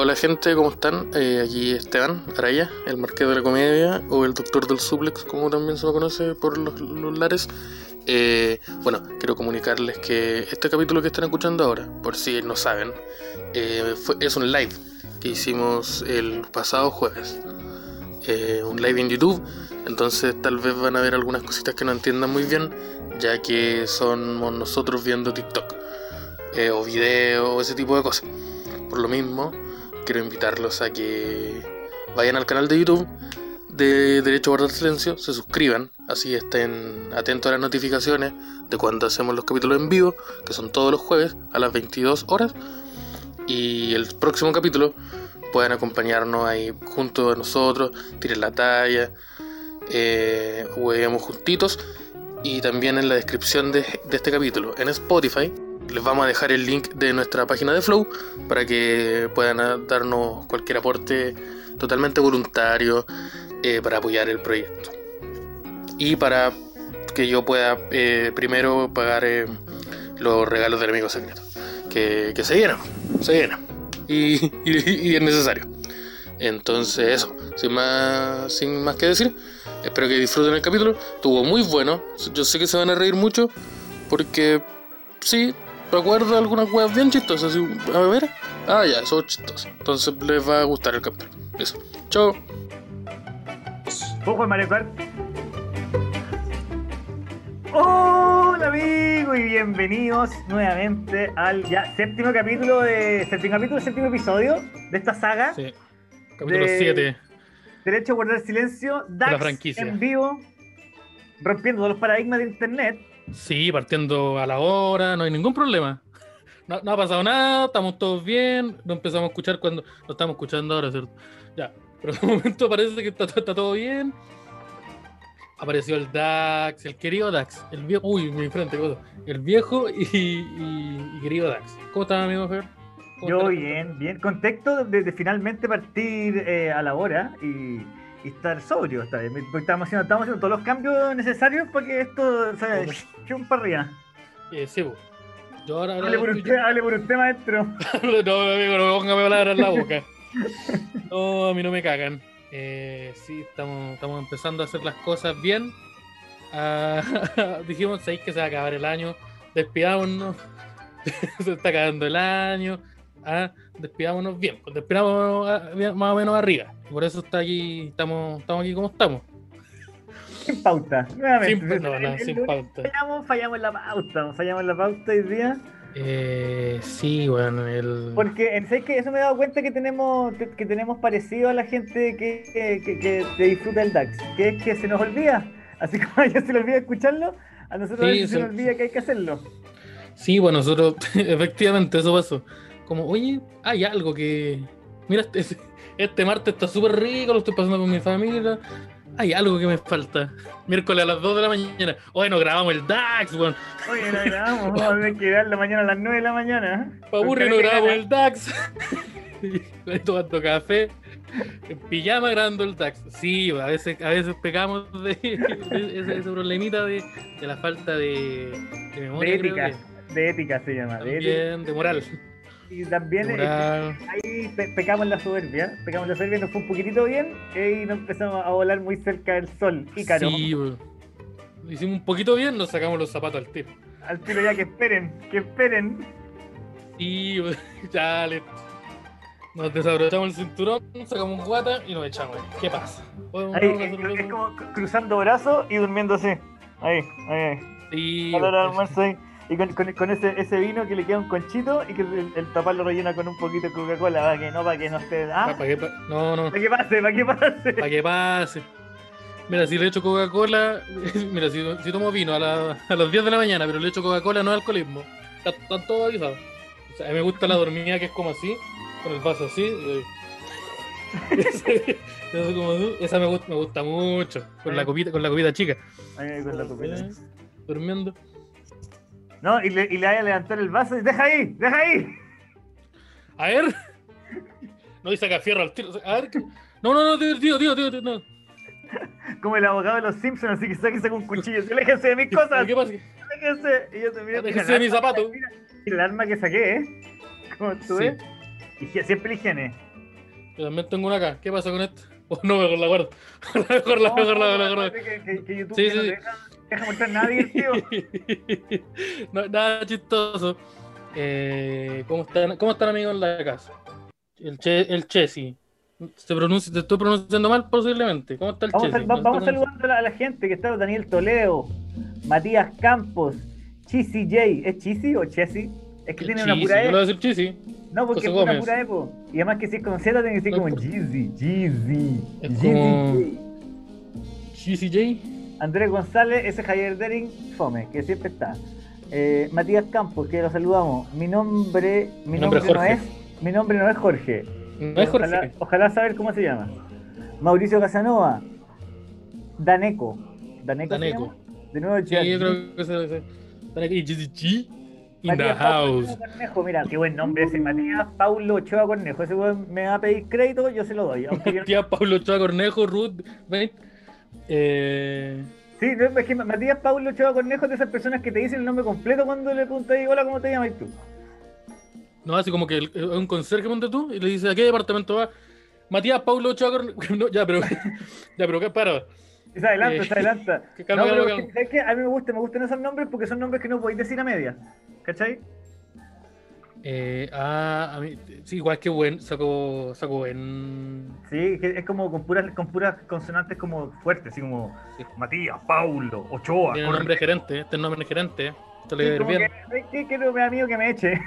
hola gente, ¿cómo están? Eh, aquí Esteban Araya, el marqués de la comedia o el doctor del suplex, como también se lo conoce por los, los lares. Eh, bueno, quiero comunicarles que este capítulo que están escuchando ahora, por si no saben, eh, fue- es un live que hicimos el pasado jueves. Eh, un live en YouTube, entonces tal vez van a ver algunas cositas que no entiendan muy bien, ya que somos nosotros viendo TikTok eh, o video o ese tipo de cosas. Por lo mismo, quiero invitarlos a que vayan al canal de YouTube de Derecho a Guardar Silencio, se suscriban, así estén atentos a las notificaciones de cuando hacemos los capítulos en vivo, que son todos los jueves a las 22 horas. Y el próximo capítulo puedan acompañarnos ahí junto a nosotros, tiren la talla, eh, juntitos. Y también en la descripción de, de este capítulo en Spotify les vamos a dejar el link de nuestra página de Flow para que puedan darnos cualquier aporte totalmente voluntario eh, para apoyar el proyecto. Y para que yo pueda eh, primero pagar eh, los regalos del amigo secreto. Que, se vienen, se vienen. Y, y- y es necesario. Entonces eso, sin más, sin más que decir, espero que disfruten el capítulo. Estuvo muy bueno. Yo sé que se van a reír mucho porque sí, recuerdo algunas weas bien chistosas. así, A ver, ah, ya, son chistosas. Entonces les va a gustar el capítulo. Eso. Chao. Ojo, Mario Kart. Hola amigos y bienvenidos nuevamente al ya séptimo capítulo de séptimo capítulo, séptimo episodio de esta saga. Sí. Capítulo De- 7. Derecho a guardar silencio, Dax franquicia. en vivo, rompiendo todos los paradigmas de internet. Sí, partiendo a la hora, no hay ningún problema. No, no ha pasado nada, estamos todos bien. No empezamos a escuchar cuando. Lo estamos escuchando ahora, ¿cierto? Ya. Pero de momento parece que está, está todo bien. Apareció el Dax, el querido Dax. El viejo. Uy, mi frente. El viejo y, y- y querido Dax. ¿Cómo estás, amigo Fer? ¿Cómo Yo bien, bien. Contexto de, de finalmente partir eh, a la hora y, y estar sobrio esta vez. Porque estamos haciendo, estamos haciendo todos los cambios necesarios para que esto se chum para arriba. Eh, sí. Yo ahora. ahora Hable por usted, hable por usted, maestro. no, amigo, no ponga palabras en la boca. No, a mí no me cagan. Eh, sí, estamos, estamos empezando a hacer las cosas bien. Ah, dijimos, ¿sabéis que se va a acabar el año? Despidámonos. se está acabando el año. Ah, despidámonos bien. Pues despidámonos más o menos arriba. Y por eso está aquí, estamos, estamos aquí como estamos. Sin pauta. Nuevamente. Sin, no, sin pauta. Fallamos, fallamos en la pauta. Fallamos en la pauta hoy día. Eh, sí, bueno, el. Porque en ¿sabes qué? eso me he dado cuenta que tenemos que tenemos parecido a la gente que, que, que- que- que disfruta el DAX, que es que se nos olvida. Así como a ellos se les olvida escucharlo, a nosotros a veces se se- nos olvida que hay que hacerlo. Sí, bueno, nosotros, efectivamente, eso pasó. Como, oye, hay algo que. Mira, este, este martes está súper rico, lo estoy pasando con mi familia. Hay algo que me falta. Miércoles a las 2 de la mañana. Bueno, grabamos el DAX, weón. Oye, la grabamos, vamos a tener que grabarla mañana a las 9 de la mañana. Pa' aburrir, no grabamos el DAX. Tomando café. En pijama grabando el DAX. Sí, a veces, a veces pecamos de, ese, ese problemita de, de la falta de, de memoria. De ética, de ética se llama. De ética. También de moral. Y también eh, ahí pe- pecamos en la soberbia, pecamos en la soberbia, nos fue un poquitito bien eh, y nos empezamos a volar muy cerca del sol. Ícaro. Sí, weón. Lo hicimos un poquito bien, nos sacamos los zapatos al tiro. Al tiro ya que esperen, que esperen. Sí, ya le. Nos desabrochamos el cinturón, sacamos un guata y nos echamos. ¿Qué pasa? ¿Podemos Ahí, tomar una es, como cru- cruzando brazos y durmiéndose. Ahí, ahí, ahí. Sí, weón. almuerzo ahí. Y con, con- con ese, ese vino que le queda un conchito y que el, el lo rellena con un poquito de Coca-Cola para que no, para que no esté. Ah, pa' que pa- No, no, para que pase, para que pase. para que pase. Mira, si le echo Coca-Cola, mira, si, si tomo vino a, la- a las 10 de la mañana, pero le echo Coca-Cola, no es alcoholismo. Está, está todo avisado. O sea, a mí me gusta la dormida que es como así, con el vaso así. y- ese como tú, esa me gusta, me gusta mucho, con la copita, con la copita chica. Con la copita. Durmiendo. No, y le, y le vaya a levantar el vaso y deja ahí, deja ahí. A ver. No, y saca fierro al tiro. A ver. No, no, no, tío, tío, tío, tío, tío, no. Como el abogado de los Simpsons, así que sáquese con un cuchillo. Déjense de mis cosas. ¿Qué pasa? Déjense. Y yo te miro. Déjense de mis zapatos. Mira el arma que saqué, ¿eh? Como tú Sí. ves. Higie- siempre higiene. Yo también tengo una acá. ¿Qué pasa con esto? Oh, no, mejor la guardo. mejor la, mejor la, mejor la. Que, que, que YouTube Sí, sí. Deja, mostrar nada divertido. no, nada chistoso. Eh, ¿cómo, están, ¿Cómo están amigos en la casa? El, che, el Chesi. Se pronuncia, te estoy pronunciando mal posiblemente. ¿Cómo está el Vamos, No vamos estoy saludando a la, gente que está Daniel Toledo, Matías Campos, Chisi J. ¿Es Chisi o Chesi? Es que tiene una Chisi, pura voy E. a decir Chisi. No, porque es una pura E, po. Y además que si es con Z tiene que No, como Jeezy, Jeezy, Jeezy J. Chisi J. Andrés González, ese Javier Dering, Fome, que siempre está. Eh, Matías Campos, que lo saludamos. Mi nombre, mi, Mi nombre no es, mi nombre no es Jorge. No es Jorge. Ojalá, ojalá saber cómo se llama. Mauricio Casanova, Daneco. ¿Daneco, Daneco. De nuevo, Sí, yo creo que se. Chisi G. In the Matías Paulo house. Cornejo, mira, qué buen nombre ese Matías Paulo Ochoa Cornejo. Ese me va a pedir crédito, yo se lo doy. Aunque yo Pablo Ochoa Cornejo, Ruth. Veinte. Eh, Sí, es que Matías Paulo Ochoa Cornejo es de esas personas que te dicen el nombre completo cuando le preguntas, hola, ¿cómo te llamas tú? no, así como que es un conserje, ponte tú, y le dice, ¿a qué departamento va? Matías Paulo Ochoa Cornejo. No, ya, pero. Ya, pero ¿qué? Para. Se adelanta, Eh, se adelanta. que calma, no, pero calma, es que, ¿sabes qué? A mí me gustan, me gustan esos nombres porque son nombres que no podéis decir a media. ¿Cachai? Eh, ah, a mí, sí, igual que buen, saco, saco buen. Sí, es como con puras, con puras consonantes como fuertes, así como Sí. Matías, Paulo, Ochoa, Tiene nombre gerente, este es nombre gerente. A bien. que, me da miedo que me eche.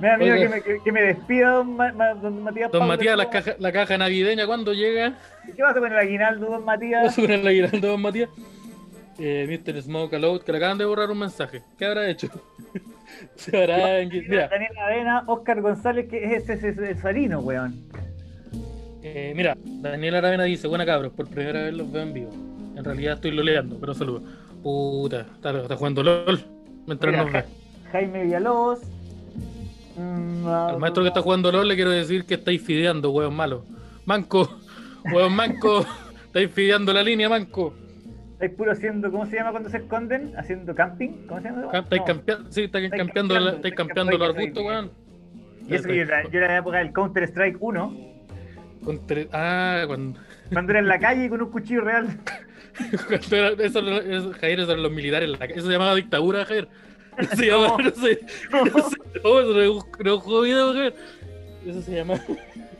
me da miedo que me, que, que me despida don, Ma- don Matías Don Paulo Matías, la caja, la caja navideña, ¿cuándo llega? ¿Qué vas a poner el aguinaldo, don Va a Matías? subir el aguinaldo, Don Matías. Eh, Mr. Smoke Aloud, que le acaban de borrar un mensaje. ¿Qué habrá hecho? Se habrá. en- Mira, Daniel Avena, Oscar González, que es ese, ese, ese Farino, weón. eh, mira, Daniel Aravena dice: Buena cabros, por primera vez los veo en vivo. En realidad estoy loleando, pero saludo. Puta, está, está jugando LOL. Mientras Mira, nos ve. Ja- Jaime Villalobos. mm, Al maestro que está jugando LOL le quiero decir que estáis fideando, hueón malo. Manco, hueón manco. Estáis fideando la línea, manco. Estáis puro haciendo, ¿cómo se llama cuando se esconden? Haciendo camping, ¿cómo se llama? Estáis No. campeando, sí, estáis campeando, estáis campeando los arbustos, weón. Y eso que yo era, yo era de la época del Counter Strike 1, Con tre- Ah, cuando, cuando era en la calle con un cuchillo real. cuando era, eso, eso, Javier, eso eran los militares, en la ca- eso se llamaba dictadura, Javier. Eso se llama, no sé, no, sé, no, eso no no Javier. Eso se llama.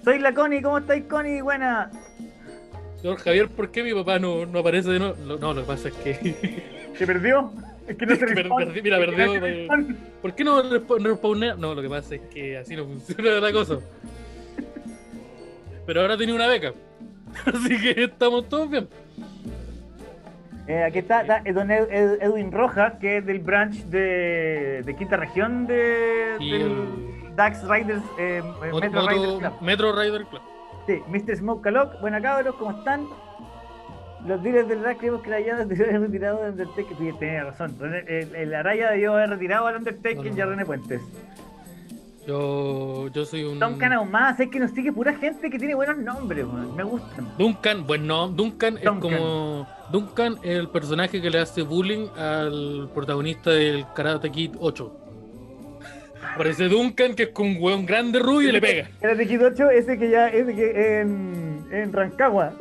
Soy la Connie, ¿cómo estáis, Connie? Buena. Señor Javier, ¿por qué mi papá no, no aparece de nuevo? No, lo que pasa es que. ¿Se perdió? Es que no se responde. mira, perdió. ¿Por qué no, respawnea? No, lo que pasa es que así no funciona la cosa. Pero ahora tiene una beca. Así que estamos todos bien. Eh, aquí está, está, don Ed- Ed- Edwin Rojas, que es del branch de, de quinta región de, Y del el- Dax Riders, eh, eh, Metro Riders Club. Metro Rider Club. Mr. Smoke Calock, buena cabros, ¿cómo están? Los dealers del Dax creemos que la Araya debió haber retirado de Undertaker. Sí, tenía razón. René- El, el Araya debió haber retirado al Undertaker No, y a. René Puentes. Yo, yo soy un. Duncan más, es que nos sigue pura gente que tiene buenos nombres, me gustan. Duncan, bueno, Duncan, es Duncan. como. Duncan es el personaje que le hace bullying al protagonista del Karate Kid 8. Parece Duncan, que es con un hueón grande rubio y le pega. Karate Kid 8, ese que ya es que en, en Rancagua.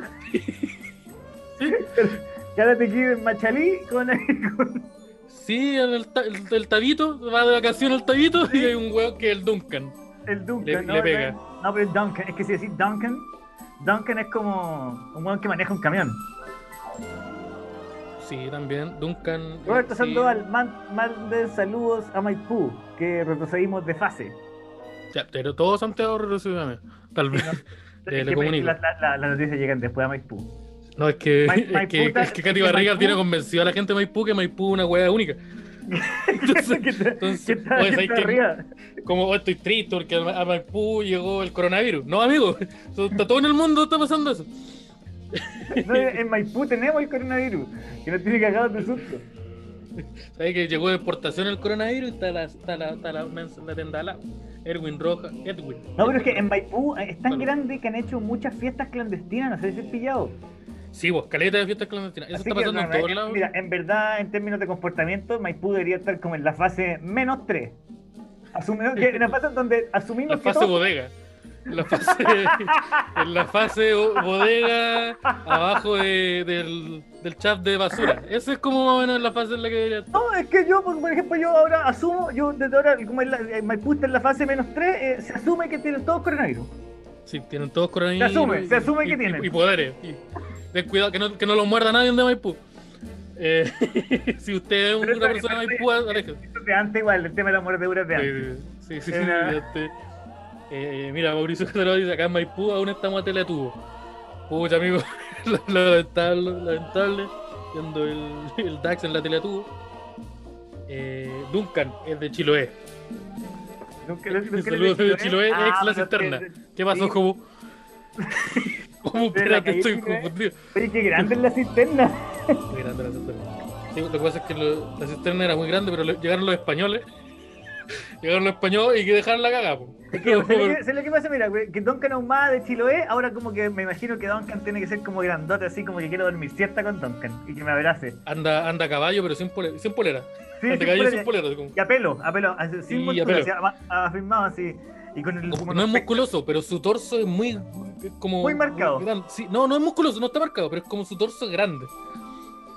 Karate Kid en Machalí con, con- Sí, el, el, el tabito, va de vacaciones el tabito y hay un hueón que es el Duncan. el Duncan. Le- ¿no? le pega. No, pero es Duncan, es que si decís Duncan, Duncan es como un weón que maneja un camión. Sí, también. Duncan. eh, Roberto sí. Sandoval, man- manden saludos a Maipú, que retrocedimos de fase. Ya, pero todo Santiago retrocedió Tal vez. Le- Es que comunico. la- la- Las noticias llegan después a Maipú. No, es que, es Maipú que, es que Katy Barriga Maipú- tiene convencido a la gente de Maipú que Maipú es una hueá única. Entonces, ¿Qué tal- entonces, qué tal- oye, qué ¿sabes tal qué? arriba? como oh, estoy triste porque a Maipú llegó el coronavirus. No, amigo, está todo en el mundo está pasando eso. No, en Maipú tenemos el coronavirus, que nos tiene cagados de susto. ¿Sabes que llegó de exportación el coronavirus y está la, está la, está la, la tienda? Erwin Roja, Edwin. No, pero es que en Maipú eh, es tan Salud. grande que han hecho muchas fiestas clandestinas, no sé si es pillado. Sí, vos, caleta de fiestas clandestinas. Eso Así está que, pasando no, en todos lados. Mira, en verdad, en términos de comportamiento, Maipú debería estar como en la fase menos 3. Asumimos que en la fase donde asumimos La que fase todos, bodega. En la fase, en la fase bodega, abajo de- del, del chat de basura. Esa es como más o menos la fase en la que debería estar. No, es que yo, por ejemplo, yo ahora asumo, yo desde ahora, como en la, en Maipú está en la fase menos 3, se asume que tienen todos coronavirus. Sí, tienen todos coronavirus. Se asume, y- se asume que y- tienen. Y, poderes. Y ten cuidado que no, que no los muerda nadie de Maipú. Eh, si usted es una persona de Maipú, aléjese. De antes igual, el tema de la mordedura es de antes. Eh, Sí, sí, sí. Era- este, eh, mira, Mauricio Catalán dice, acá en Maipú aún estamos a teletubo. Pucha, amigo, lamentable, lamentable, viendo el, el DAX en la teletubo. Eh, Duncan es de Chiloé. Saludos dije, de Chiloé, Ah, ex la cisterna. que- ¿Qué pasó, sí. Jobu? ¿Cómo? Espera, que estoy confundido. Oye, qué grande es la cisterna. Muy grande la cisterna. Sí, lo que pasa es que lo- la cisterna era muy grande, pero le- llegaron los españoles. Llegaron los españoles y que dejaron la cagada. po. Es que, ¿sabes lo que- sabes lo que pasa? Mira, que Duncan Ahumada de Chiloé, ahora como que me imagino que Duncan tiene que ser como grandote, así como que quiero dormir siesta con Duncan y que me abrace. Anda, anda a caballo, pero sin polera. Sin polera. Sí, anda a sí, caballo fuera sin de- polera. así como- Y a pelo, a pelo, sin Y a pelo. afirmado así. Y con el. como- con no es musculoso, pero su torso es muy. Como, Muy marcado. Sí, no, no es musculoso, no está marcado, pero es como su torso es grande.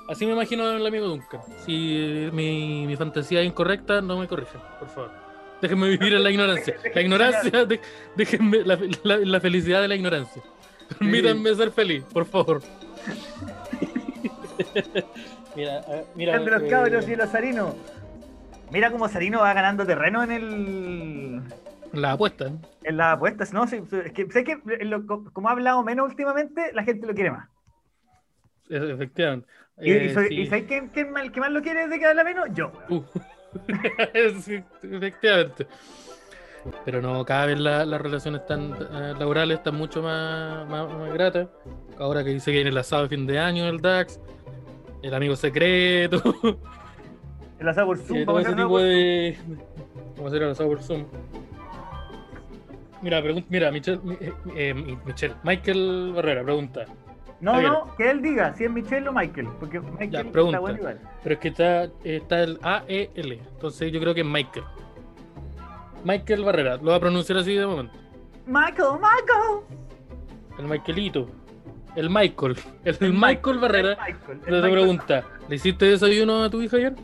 Así me imagino al amigo Duncan. Si mi, mi fantasía es incorrecta, no me corrijan, por favor. Déjenme vivir en la ignorancia. La ignorancia, de- déjenme la, la- la felicidad de la ignorancia. Permítanme ser feliz, por favor. mira, ah, mira. Grande los eh, cabros y el Osarino. Mira cómo Osarino va ganando terreno en el. La apuesta. ¿eh? En las apuestas, ¿no? Sí, es que sé que lo- como ha hablado menos últimamente, la gente lo quiere más. E- Efectivamente. ¿Y, Eh, y, soy- sí. ¿y sabes quién, quién el que más lo quiere que habla menos? Yo. Uh. Sí, efectivamente. Pero no, cada vez la- las relaciones tan, eh, laborales están mucho más, más, más gratas. Ahora que dice que viene el asado de fin de año del DAX, el amigo secreto, El asado por Zoom. todo vamos a hacer tipo de. Vamos a hacer el asado por Zoom. Mira, pregun- mira, Michelle, mi- eh, eh, Michelle, Michael Barrera pregunta. No, Javier. no, que él diga si es Michelle o Michael. Porque Michael Ya, está pregunta. bueno igual. Pero es que está, está el A-E-L. Entonces yo creo que es Michael. Michael Barrera. Lo voy a pronunciar así de momento. Michael, Michael. El Michaelito. El Michael. El, El Michael Barrera. el Michael, el Le te Michael. pregunta, ¿le hiciste desayuno a tu hija ayer?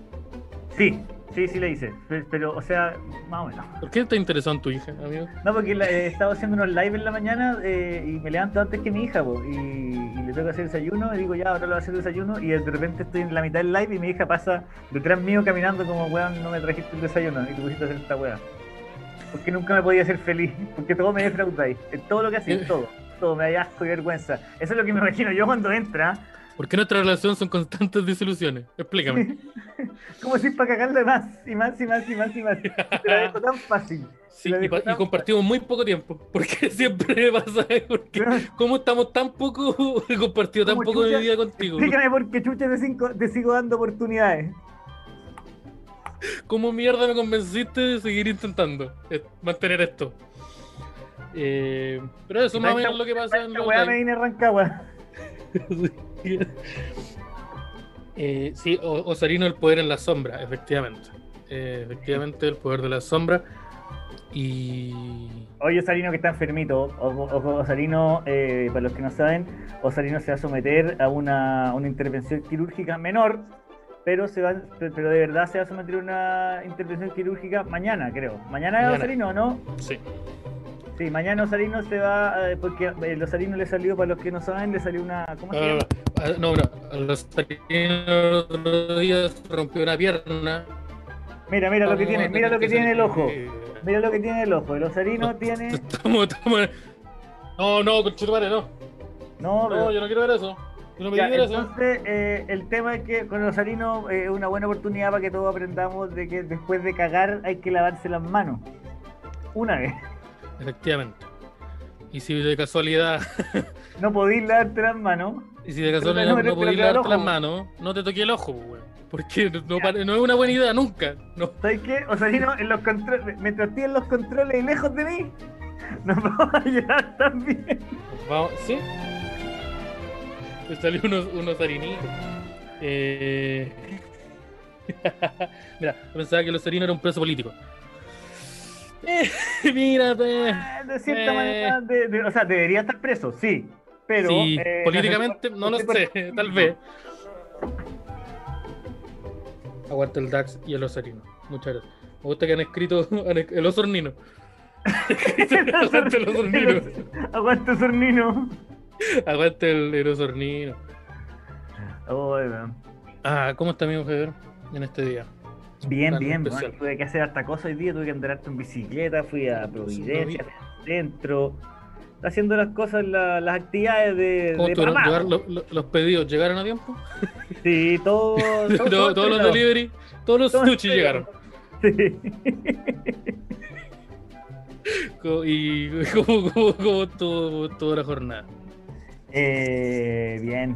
Sí, sí, sí le hice. Pero, pero, o sea, más o menos. ¿Por qué te interesó en tu hija, amigo? No, porque la- eh, estaba haciendo unos live en la mañana eh, y me levanto antes que mi hija, po, y, y le tengo que hacer desayuno, y digo, ya, ahora le voy a hacer desayuno, y de repente estoy en la mitad del live y mi hija pasa detrás mío caminando como, weón, no me trajiste el desayuno, y tú pusiste a hacer esta weá. Porque nunca me podía hacer feliz, porque todo me defraudáis, en todo lo que hacía, todo, todo, me da asco y vergüenza. Eso es lo que me imagino yo cuando entra, ¿Por qué nuestra relación son constantes desilusiones? Explícame. como si para cagarle más, y más, y más, y más, y más. Te la dejo tan fácil. Sí, y, compartimos muy poco tiempo. Porque siempre pasa, porque fácil. ¿cómo estamos tan poco, he compartido tan poco de mi vida contigo? Explícame por qué chucha te, cinco- te sigo dando oportunidades. ¿Cómo mierda me convenciste de seguir intentando eh, mantener esto? Eh, pero eso más o menos lo que pasa en live. me vine Rancagua. Eh, sí, Osarino el poder en la sombra, efectivamente. Eh, efectivamente, el poder de la sombra. Y. Oye, Osarino que está enfermito. Osarino, eh, para los que no saben, Osarino se va a someter a una, una intervención quirúrgica menor, pero se va, pero de verdad se va a someter a una intervención quirúrgica mañana, creo. Mañana, Mañana. Osarino, ¿o ¿no? Sí. Sí, mañana Osarino se va, porque el Osarino le salió, para los que no saben, le salió una... ¿Cómo se no, llama? No. Ah, no, no. A los Osarino el otro día rompió una pierna. Mira, mira lo que tiene, mira lo que tiene el ojo. eh, Mira lo que tiene el ojo. El Osarino tiene... Estamos, estamos- No, no, conchetumare, no. No, No, yo no quiero ver eso. Yo no me Ya, eso. entonces, eh, el tema es que con Rosarino eh, es una buena oportunidad para que todos aprendamos de que después de cagar hay que lavarse las manos. Una vez. Efectivamente. Y si de casualidad, No podéis lavarte las manos. Y si de casualidad no no, te- te da el lavarte las manos, no te toques el ojo, weón. Porque no, no es una buena idea nunca. No. ¿Sabes qué? Osarino, en los controles, mientras en los controles y lejos de mí, nos vamos a llevar también. Vamos, ¿sí? Me salió unos, unos harinitos. Eh... Mira, yo pensaba que los harinos era un preso político. Eh, mírate. Eh, De cierta Eh. manera, de- de- o sea, debería estar preso, sí. Pero. sí, eh, políticamente no lo sé. tal vez. Aguanta el Dax y el Osarino. Muchas gracias. Me gusta que han escrito el Osornino. Aguante el Osornino. Aguanta Sornino. Aguante el, el Osornino. Weón. Ah, ¿cómo está amigo Javier en este día? Bien, bien, tuve que hacer harta cosa hoy día, tuve que andar harto en bicicleta, fui a Providencia, al centro, haciendo las cosas, la- las actividades de, ¿Cómo los, pedidos llegaron a tiempo? Sí, todo, todo- Todo- todo todos los delivery, todos los Todo sushi llegaron. Sí. ¿Y cómo, cómo, cómo estuvo toda la jornada? Eh, bien,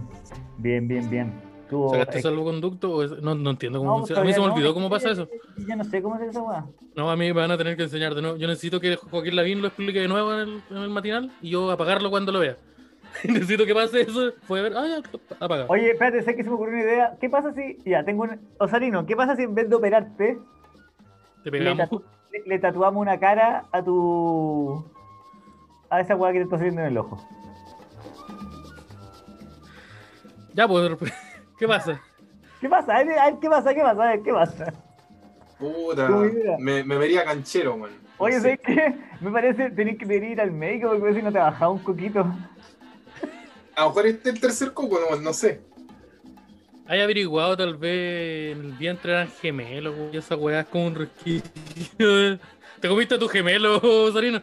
bien, bien, bien. Tuvo, ¿Sacaste eh, salvoconducto? O es- no, no entiendo cómo no, funciona. A mí se me olvidó no, cómo pasa eso. Yo no sé cómo es esa weá. No, a mí me van a tener que enseñar de nuevo. Yo necesito que Joaquín Lavín lo explique de nuevo en el, en el matinal y yo apagarlo cuando lo vea. necesito que pase eso. Fue a ver. Ah, ya, apagado. Oye, espérate, sé que se me ocurrió una idea. ¿Qué pasa si, ya, tengo un, Osarino, ¿qué pasa si en vez de operarte, Te le, pegamos. tatu- le- le tatuamos una cara a tu. a esa weá que te está saliendo en el ojo? Ya, pues. ¿Qué pasa? ¿Qué pasa? A ver, a ver, ¿qué pasa? ¿Qué pasa? A ver, ¿qué pasa? Puta, me, me vería canchero, weón. No Oye, sé. ¿sabes qué? Me parece tenés que debería ir al médico porque si no te bajaba un coquito. A lo mejor este es el tercer coco, no, no sé. ¿Hay averiguado tal vez en el vientre eran gemelos? Y esa weá es como un resquicio. ¿Te comiste a tu gemelo, Sarino?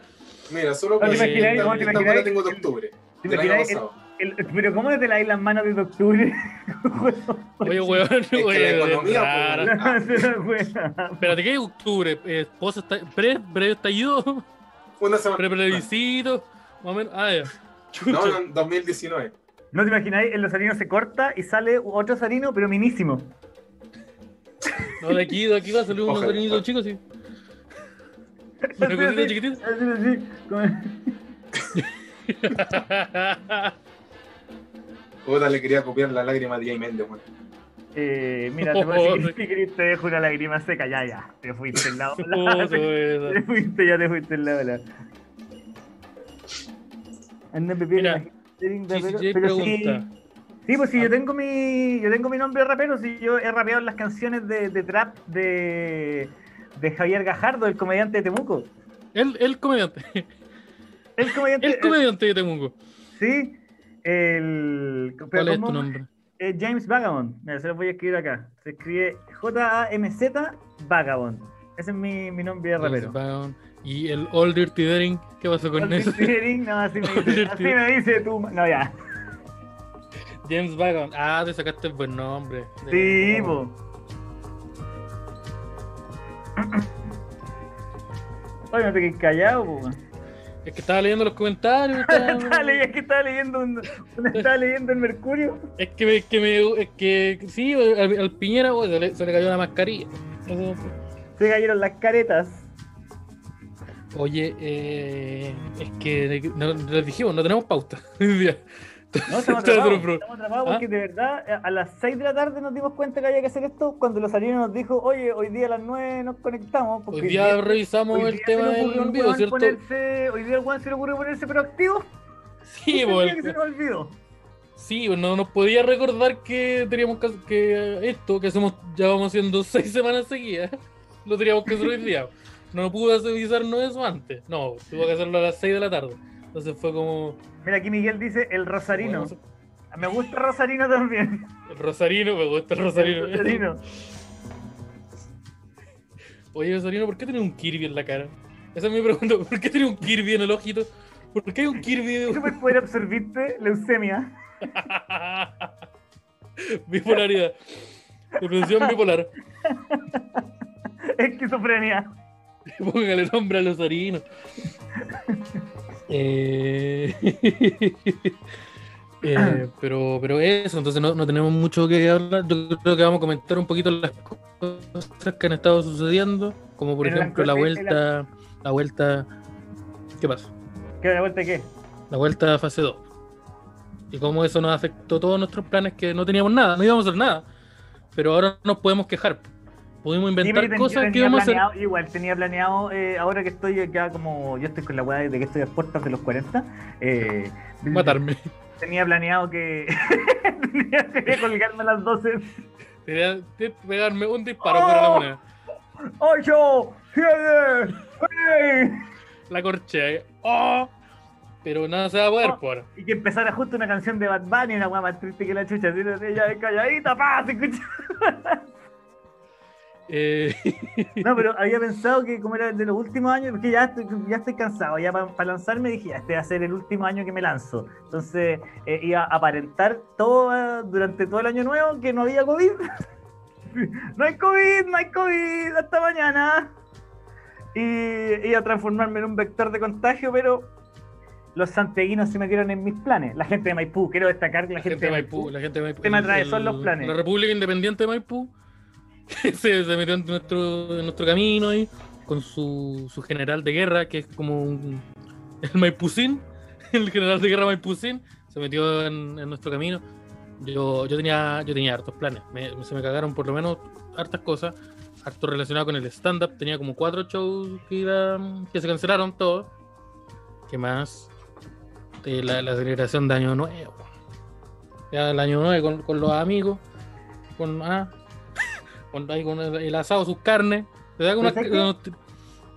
Mira, solo No te que imagináis, esta, no te imagináis. tengo de octubre. ¿Te Del año pasado. El- pero ¿cómo te la las manos desde octubre? Oye, weón, que la oye, economía, rara. pues, Espérate, ¿qué es octubre? Eh, ¿Post está, pre, pre estallido? Una semana. ¿Pre plebiscito? Más o menos. Ah, ya. No, no, 2019. ¿No te imagináis? El osarino se corta y sale otro osarino, pero minísimo. No, de aquí, de aquí va a salir un sonidito chico, sí. Una cosita chiquitita. así, así, como- Puta, le quería copiar la lágrima de Jay Méndez, weón. Eh, mira, te, voy a decir, si querés te dejo una lágrima seca, ya, ya. Te fuiste al lado. Puta, te fuiste, ya te fuiste al lado. la- Anda, Pepe, Mira, imagínate, pero- pero sí, pregunta. Sí, pues si Ah. yo tengo mi yo tengo mi nombre de rapero, si yo he rapeado en las canciones de, de trap de, de Javier Gajardo, el comediante de Temuco. El, el comediante. El comediante. El comediante de Temuco. sí. El. ¿Cuál es tu nombre? Eh, James Vagabond. Mira, se lo voy a escribir acá. Se escribe J-A-M-Z Vagabond. Ese es mi, mi nombre de rapero. Bound. Y el Old Dirty Daring, ¿qué pasó con eso? Dirty No, así me dice, así me dice tú. No, ya. James Vagon. Ah, te sacaste el buen nombre. Sí, po. Oye, no te quedes callado, po. Es que estaba leyendo los comentarios. estaba, estaba- leyendo, es que estaba leyendo un, un- estaba leyendo el Mercurio. Es que es que me, es que sí, al, al Piñera se, le, se le cayó la mascarilla. Se cayeron las caretas. Oye, eh, es que no, les dijimos, no tenemos pauta. No, estamos atrapados, estamos atrapados ¿Ah? porque de verdad a- las 6 de la tarde nos dimos cuenta que había que hacer esto cuando los salieron nos dijo, oye, hoy día a las 9 nos conectamos. Porque Hoy día revisamos hoy el día tema del envío, ¿cierto? ponerse- hoy día al weón se le ocurrió ponerse proactivo. Sí, pues, día que se nos olvidó. sí, pues, no nos podía recordar que teníamos que, que esto, que hacemos, ya vamos haciendo seis semanas seguidas, lo teníamos que hacer hoy día. No pudo avisarnos eso antes. No, tuvo que hacerlo a las 6 de la tarde. Entonces fue como. Mira, aquí Miguel dice el Rosarino. bueno, Me gusta Rosarino también. el Rosarino, me gusta el El Rosarino. Rosarino. Oye, Rosarino, ¿por qué tiene un Kirby en la cara? Esa es mi pregunta. ¿Por qué tiene un Kirby en el ojito? ¿Por qué hay un Kirby ¿Qué de superpoder absorbiste? Leucemia. bipolaridad? Depresión bipolar. Esquizofrenia. Póngale nombre a Rosarino. Eh... eh, pero, pero eso, entonces no, no tenemos mucho que hablar. Yo creo que vamos a comentar un poquito las cosas que han estado sucediendo, como por ejemplo la vuelta, la vuelta, ¿qué pasa? ¿Qué de vuelta qué? La vuelta a fase 2. Y cómo eso nos afectó todos nuestros planes que no teníamos nada, no íbamos a hacer nada. Pero ahora nos podemos quejar. Pudimos inventar ten- cosas que íbamos a hacer. igual tenía planeado, eh, ahora que estoy acá como, yo estoy con la weá de que estoy a puertas de los 40, eh, Matarme. tenía planeado que tenía que colgarme a las 12, Tenía que pegarme un disparo ¡Oh! por la moneda. 8, 7, 6, La corché. ¡Oh! Pero nada se va a poder Oh. por. y que empezara justo una canción de Bad Bunny, una weá más triste que la chucha, así, ella es calladita, pa, se escucha. Eh, No, pero había pensado que como era de los últimos años, porque ya estoy, ya estoy cansado, ya para lanzarme dije, ya, este va a ser el último año que me lanzo. Entonces eh, iba a aparentar todo, durante todo el año nuevo que no había COVID. no hay COVID, no hay COVID, hasta mañana. Y iba a transformarme en un vector de contagio, pero los santiaguinos se metieron en mis planes. La gente de Maipú, quiero destacar que la, la gente de Maipú, la gente de Maipú. Te me son los planes. La República Independiente de Maipú se, se metió en nuestro, en nuestro camino ahí con su, su general de guerra, que es como un, el Maipucín, el general de guerra Maipucín, se metió en, en nuestro camino. Yo, yo tenía yo tenía hartos planes, se me cagaron por lo menos hartas cosas, harto relacionado con el stand-up, tenía como cuatro shows que, se cancelaron todos. ¿Qué más? La, la celebración de Año Nuevo. Ya el Año Nuevo con, con los amigos, con, ah, con, ahí con el, el asado, sus carnes. ¿Te da una- ¿Pero sabes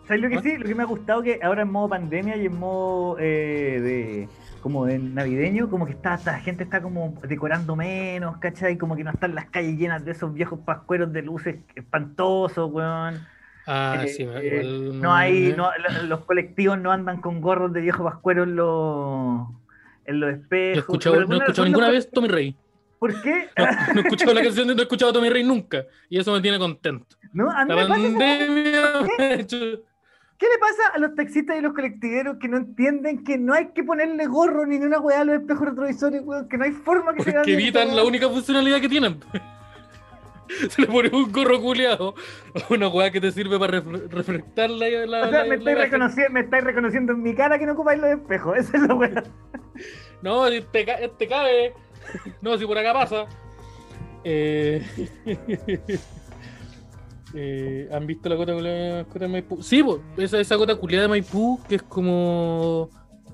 ¿Sabes lo que ¿Ah? sí? Lo que me ha gustado que ahora en modo pandemia y en modo eh, de como de navideño, como que está, esta gente está como decorando menos, ¿cachai? Como que no están las calles llenas de esos viejos pascueros de luces espantosos, weón. Ah, Eh, sí, eh, No hay, me- no, lo- los colectivos no andan con gorros de viejo pascuero en los, en los espejos. Yo no he escuchado ninguna vez Tommy Rey. ¿Por qué? No, no he escuchado la canción de No he escuchado a Tommy Rey nunca. Y eso me tiene contento. No, a mí La me pasa esa- pandemia me ha hecho. ¿Qué le pasa a los taxistas y los colectiveros que no entienden que no hay que ponerle gorro ni una weá a los espejos retrovisores, weón? Que no hay forma que se Porque vean evitan esa la única funcionalidad que tienen. Se le pone un gorro culeado. Una weá que te sirve para ref- reflectar la, la, O sea, la- me estáis, reconociendo, me estáis reconociendo en mi cara que no ocupáis los espejos. Esa es la weá. No, ca- este cabe. No, si por acá pasa. Eh, eh, ¿Han visto la gota culiada de Maipú? Sí, po, esa, esa gota culiada de Maipú, que es como.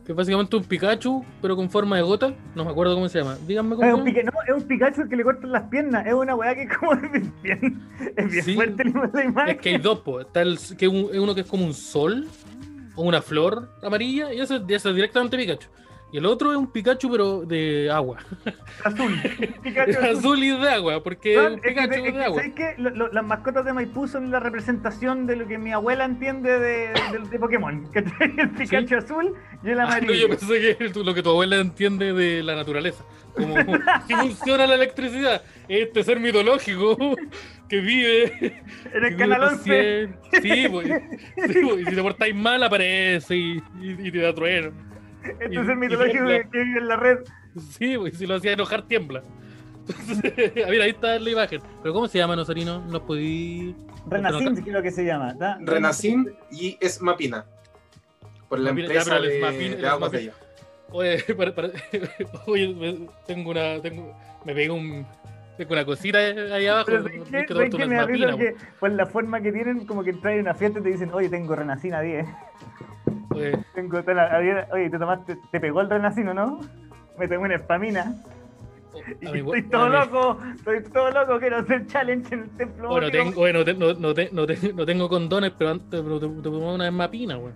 que es básicamente un Pikachu, pero con forma de gota. No me acuerdo cómo se llama. Díganme cómo Es un, no, es un Pikachu al que le cortan las piernas. Es una weá que es como bien, es bien Sí. fuerte la imagen. Es que hay dos, po. Está el, que un- es uno que es como un sol o una flor amarilla, y ese, ese es directamente Pikachu. Y el otro es un Pikachu, pero de agua. azul. Pikachu Es azul. y de agua, porque es Weón, un es que- Pikachu es que, de agua. ¿sabes qué? Lo- lo- las mascotas de Maipú son la representación de lo que mi abuela entiende de, de- de Pokémon. ¿cachai? El Pikachu azul y el Ah, no, amarillo. yo pensé que tú- lo que tu abuela entiende de la naturaleza. Como si funciona la electricidad. Este ser mitológico que vive. en que el canal por 11. cien- Sí, pues. sí, pues, y si te portáis mal, aparece y, y- y te da trueno. Este y- es el mitológico que, que vive en la red. Sí, pues, y si lo hacía enojar, tiembla. Entonces, a ver, ahí está la imagen. Pero ¿cómo se llama, Nosarino? No podí. Renacín, creo que se llama. ¿tá? Renacín y es Mapina. Por la Mapina, ya, empresa el de, Mapina- de aguas. Oye, para- para- oye, me- tengo una. Tengo, me pegué un. Tengo una cosita ahí abajo. Pero hay ¿sabes que Que por la forma que tienen, como que entran en una fiesta y te dicen, oye, tengo Renacina 10. Oye, Oye, te tomaste, te pegó el Renacino, ¿no? Me tomé una espamina. Y mi- estoy todo loco, estoy todo loco, quiero hacer challenge en el templo. Bueno, tengo, bueno, te- no, no, te- no, te- no tengo condones, pero antes pero te, te pongo una mapina, weón.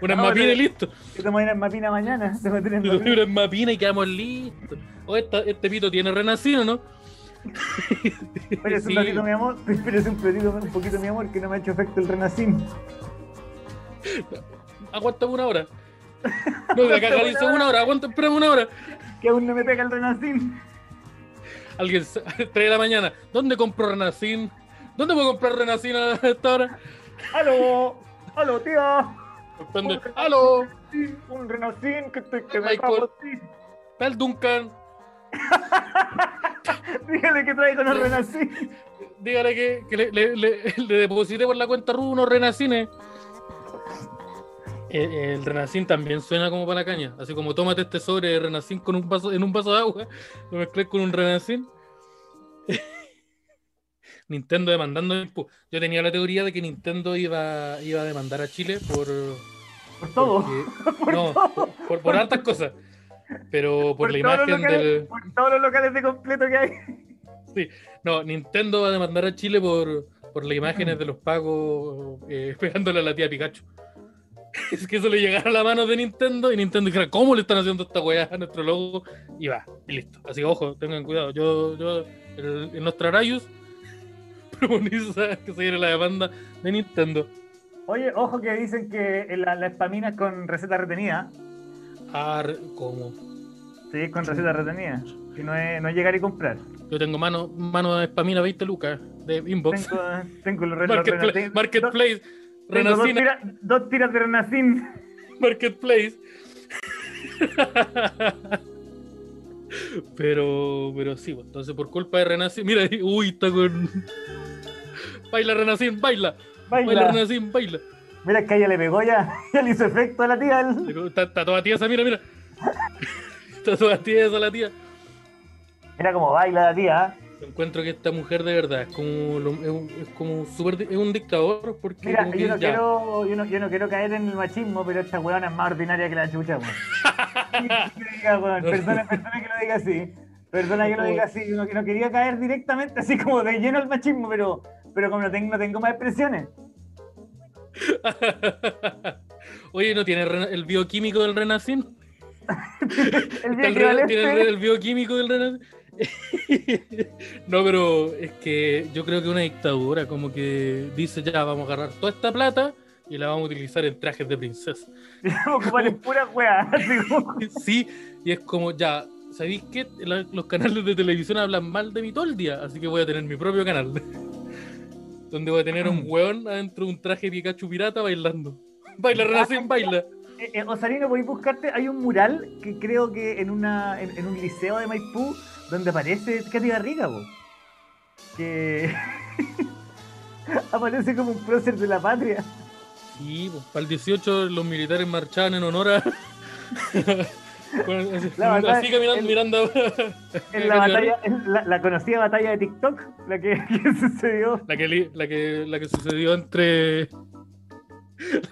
Una No, mapina y listo. Te tomas una mapina mañana. Te una mapina y quedamos listos. O esta, este pito tiene renacido, ¿no? Pero es un Sí. ratito, mi amor. Pero es un poquito, un poquito, mi amor, que no me ha hecho efecto el Renacín. Aguanta una hora. No, de acá dice una hora, aguanta, espérame una hora. Que aún no me pega el Renacín. Alguien, sa- 3 de la mañana. ¿Dónde compro Renacin? ¿Dónde puedo comprar Renacin a esta hora? ¡Aló! ¡Aló, tío! Responde, ¡Aló! Un Renacín que, te, que me. Está el Duncan. Dígale que traigo unos Renacín. Dígale que, que le, le, le- le deposité por la cuenta RU unos Renacines. El, el Renacin también suena como para la caña. Así como tómate este sobre de Renacin con un vaso, en un vaso de agua, lo mezclé con un Renacin. Nintendo demandando. Yo tenía la teoría de que Nintendo iba, iba a demandar a Chile por. Por todo. porque- no, por, por, por hartas cosas. Pero por, la imagen locales- del. por todos los locales de completo que hay. No, Nintendo va a demandar a Chile por, por las imágenes de los pagos eh, pegándole a la tía Pikachu. Es que eso le llegara a la mano de Nintendo y Nintendo dijera, ¿cómo le están haciendo esta weá a nuestro logo? Y va, y listo. Así que ojo, tengan cuidado. Yo, yo, el, el Nostrarayus preconiza que se viene la demanda de Nintendo. Oye, ojo que dicen que la, la espamina es con receta retenida. Ah, ¿cómo? Sí, con receta retenida. Que no es, no es llegar y comprar. Yo tengo mano, mano de spamina 20 lucas de inbox. Tengo, Renacin- Marketplace. Tengo dos, Renacina. tira- dos tiras de Renacin. Marketplace. pero, pero sí, entonces por culpa de Renacin, mira, uy, está con. Baila Renacin, baila. Baila Baila. Renacin, baila. Mira, que a ella le pegó ya. Ya le hizo efecto a la tía. el- Está, está toda tiesa, mira, mira. Está toda tiesa la tía. Mira cómo baila la tía. Encuentro que esta mujer de verdad es como, lo- es, como es un dictador porque Mira, yo no, ya. quiero, yo, no, yo no quiero caer en el machismo, pero esta weona es más ordinaria que la chucha, weón. Perdona, perdona que lo diga así. Perdona que lo diga así. Yo no, no quería caer directamente así como de lleno al machismo, pero, pero como no tengo, no tengo más expresiones. Oye, ¿no tiene el bioquímico del Renacin? El Está el, el, el bioquímico del Renacin. no, pero es que yo creo que una dictadura como que dice ya vamos a agarrar toda esta plata y la vamos a utilizar en trajes de princesa. Ocupar en pura weá. Sí, y es como ya, ¿sabéis? La- los canales de televisión hablan mal de mí todo el día, así que voy a tener mi propio canal. Donde voy a tener a un weón adentro de un traje Pikachu pirata bailando. Baila, Renacin, baila. Eh, eh, Osarino, podéis buscarte. Hay un mural que creo que en, una, en, en un liceo de Maipú donde aparece Katy Garriga, po. Que aparece como un prócer de la patria. Sí, pues, para el 18 los militares marchaban en honor a. La batalla- así caminando, mirando. En la batalla, en la, la conocida batalla de TikTok, la que, que sucedió. La que, la que, la que sucedió entre.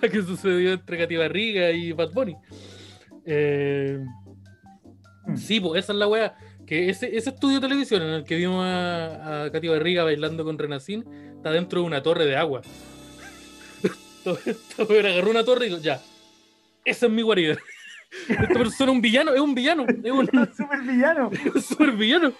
La que sucedió entre Katy Barriga y Bad Bunny. Eh, Mm. sí, pues esa es la weá. Que ese, ese estudio de televisión en el que vimos a, a Katy Barriga bailando con Renacín está dentro de una torre de agua. Agarró una torre y dijo, ya, esa es mi guarida. Esta persona es un villano, es un villano, es un, Super villano. es un super villano.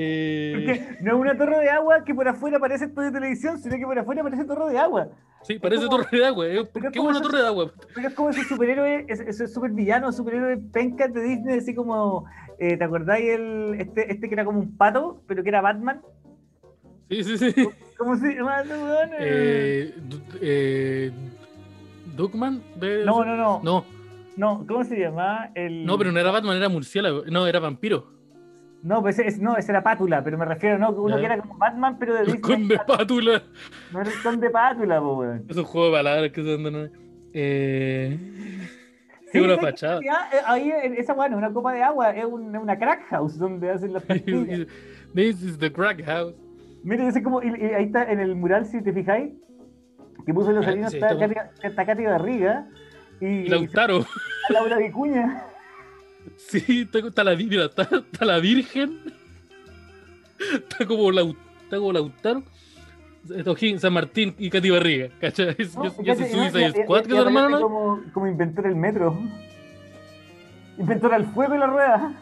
Eh, Porque no es una torre de agua que por afuera parece estudio de televisión, sino que por afuera parece torre de agua. sí, parece como- torre de agua. eh, ¿Por pero qué una torre de agua? Pero es como ese superhéroe, ese, ese super villano, superhéroe penca de Disney, así como, eh, ¿te acordáis el, este, este que era como un pato, pero que era Batman? Sí, sí, sí. ¿Cómo se llama weón? Eh, eh, Duckman de- no, no, no, no, no, ¿cómo se llama? El... no, pero no era Batman, era murciélago. No, era vampiro. No, pues ese, no, ese era Pátula, pero me refiero, no, uno Ya. que era como Batman, pero de Disney. conde Pátula. No era el conde Pátula, po, weón. Es un juego de palabras que se andan. Eh, Sí, es una fachada. eh, ahí en esa weón, una copa de agua, es un- es una crack house donde hacen las pastillas. This is the crack house. Mira, ese como, y, y ahí está en el mural, si te fijáis, que puso los Ah, salinos, sí, está, Katy- está Katy Barriga y, Y Lautaro. Laura Vicuña. Sí, está, está la, mira, está, está la Virgen. Está como, Lau- está como Lautaro. O'Higgins, San Martín y Katy Barriga. ¿Cachai? ¿no? ya- ya se y- Squad que se armaron como, como inventor del metro. Inventor al fuego y la rueda.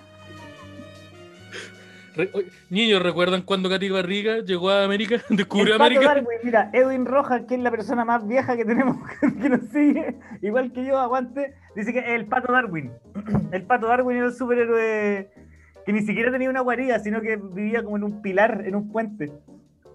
Re- Niños, ¿recuerdan cuando Katy Barriga llegó a América? Descubrió El Pato América. Darwin, mira, Edwin Rojas, que es la persona más vieja que tenemos que nos sigue, igual que yo, aguante, dice que el Pato Darwin. El Pato Darwin era el superhéroe que ni siquiera tenía una guarida, sino que vivía como en un pilar, en un puente.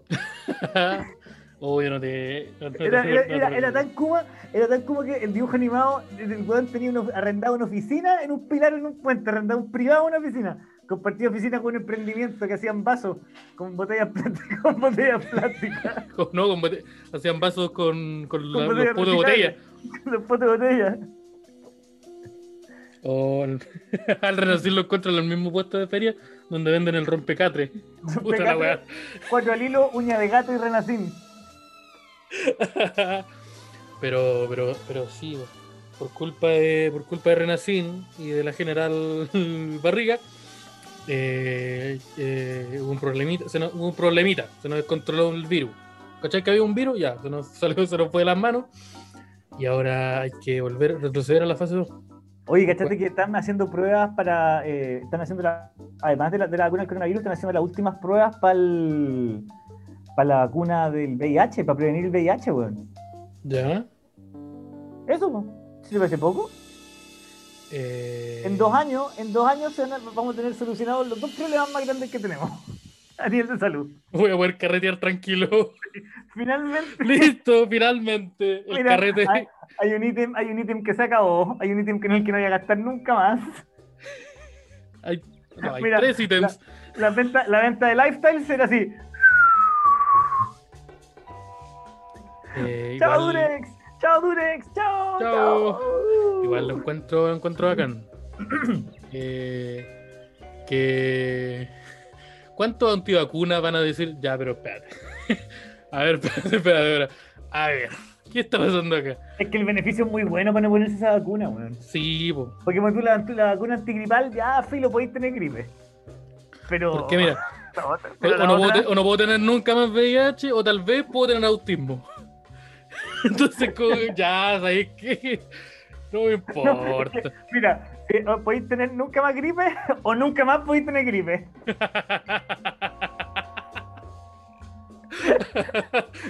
oh, yo no te. no- no te- Era, era, no te- era- era tan kuma, era tan kuma que el dibujo animado, el el weón tenía uno- arrendado una oficina en un pilar en un puente, arrendado un privado en una oficina. Compartía oficina con un emprendimiento que hacían vasos con botellas plásticas, con botellas plásticas, no, con bote- hacían vasos con, con la- con los botellas potes de botella. los potes de botella. Oh, al, al renacir lo encuentran en el mismo puesto de feria donde venden el rompecatre. Puta la weá. Cuatro al hilo, uña de gato y renacín. pero, pero, pero sí, por culpa de, por culpa de Renacín y de la general Barriga, eh, eh, hubo un problemita, se nos, hubo un problemita, se nos descontroló el virus. ¿Cachai que había un virus? Ya, se nos, salió, se nos fue de las manos. Y ahora hay que volver, retroceder a la fase 2. Oye, ¿cachate que están haciendo pruebas para. eh, están haciendo la. Además de la, de la vacuna del coronavirus, están haciendo las últimas pruebas para para la vacuna del VIH, para prevenir el VIH, weón. ¿Ya? Eso, weón. ¿Sí te parece poco? Eh, En dos años, en dos años vamos a tener solucionados los dos problemas más grandes que tenemos a nivel de salud. Voy a poder carretear tranquilo. Finalmente, Listo, finalmente. El Mira, carrete. hay, hay un ítem, hay un ítem que se acabó, hay un ítem que no el que no voy a gastar nunca más. Hay, no, hay Mira, tres ítems. La venta, la venta de lifestyle será así. Eh, ¡Chao, igual, Durex! ¡Chao, Durex! ¡Chao! Chao. ¡Chao! igual lo encuentro, lo encuentro bacán. Eh, que. ¿Cuántos antivacunas van a decir? Ya, pero espérate. A ver, espérate, espérate, espérate. A ver, ¿qué está pasando acá? Es que el beneficio es muy bueno para no ponerse esa vacuna, weón. Sí, po. Porque cuando tú la, la vacuna antigripal, ya, filo, podéis tener gripe. Pero. Porque mira, o, pero o la no puedo, o no puedo tener nunca más VIH, o tal vez puedo tener autismo. Entonces, como, ya, ¿sabes qué? No me importa. Mira, eh, o podéis tener nunca más gripe o nunca más podéis tener gripe.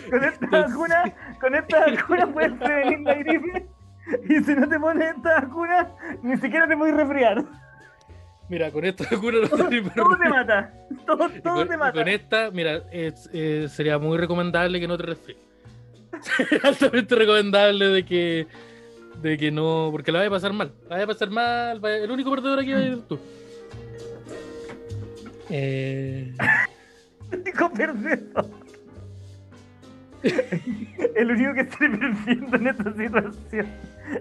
Con esta vacuna, con esta vacuna puedes prevenir la gripe. Y si no te pones esta vacuna, ni siquiera te puedes resfriar. Mira, con esta vacuna no estoy ni Todo te mata. Todo, todo con, te mata. con esta, mira, es- eh, sería muy recomendable que no te resfríes. Altamente recomendable de que, de que no, porque la vaya a pasar mal. La vaya a pasar mal. el único perdedor aquí va a ser tú. Eh, Dijo perdedor. El único que esté perdiendo en esta situación.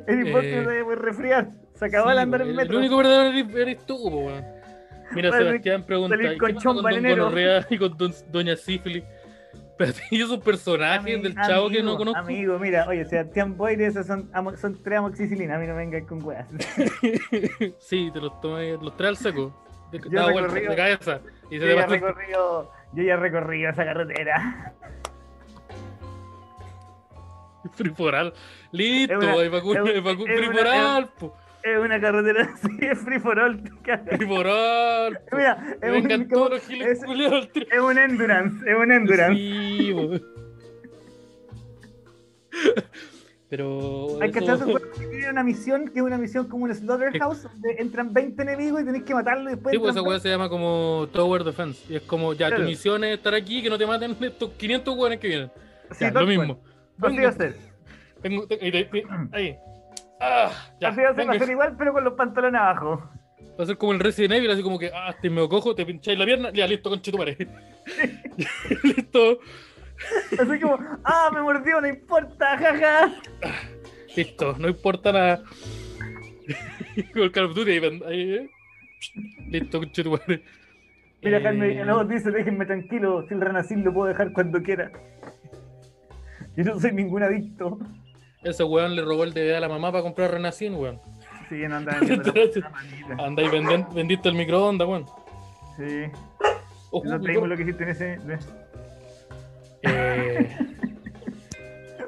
El impuesto Eh, se puede resfriar. Se acabó sí, de andar en el, metro. el único perdedor eres, tú, weón. Mira, Sebastián pregunta, salir ¿y con qué pasa con Don? Gonorrea y con Doña Sífilis? Espérate, ¿y esos personajes Ami- del chavo que no conozco? Amigo, mira, oye, Sebastián Boyle, esos son, amo- son tres amoxicilinas, a mí no me vengan con weas. sí, te los tomé, los trae al seco. De, Yo recorrido- de cabeza. Y se Yo ya, recorrido, yo ya esa carretera. Friforal. Listo, Es una- es es una- Friforal, po. Es una carretera así, es free for all. Friforal. po. Mira, Que es un, los giles es- un endurance, es un endurance. Sí. Pero. Hay que eso- hacer que tiene una misión que es una misión como un slaughterhouse donde entran 20 enemigos y tenés que matarlo y después. Sí, pues esa weá se llama como Tower Defense. Y es como, ya, tu misión es estar aquí, que no te maten estos 500 weones que vienen. 20. Sí, Ya, lo mismo. Va a. Tengo- ahí, ahí, ahí. Ah, ya. Así venga. ser igual, pero con los pantalones abajo. Va a ser como el Resident Evil, así como que, ah, te me cojo, te pincháis la pierna, ya, listo, conchetumare. listo, Así como, ah, me mordió, no importa, jaja. listo, no importa nada. Con el Call of Duty ahí, eh. Listo, conchetumare. Mira, Eh, Jaime Villalobos dice, déjenme tranquilo, si el renacir lo puedo dejar cuando quiera. Yo no soy ningún adicto. Ese weón le robó el DVD a la mamá para comprar Renacin, weón. Sí, no anda vendiendo. Anda y vendi- vendiste el microondas, weón. Sí. Ojo, No traímos lo que hiciste en ese. Eh,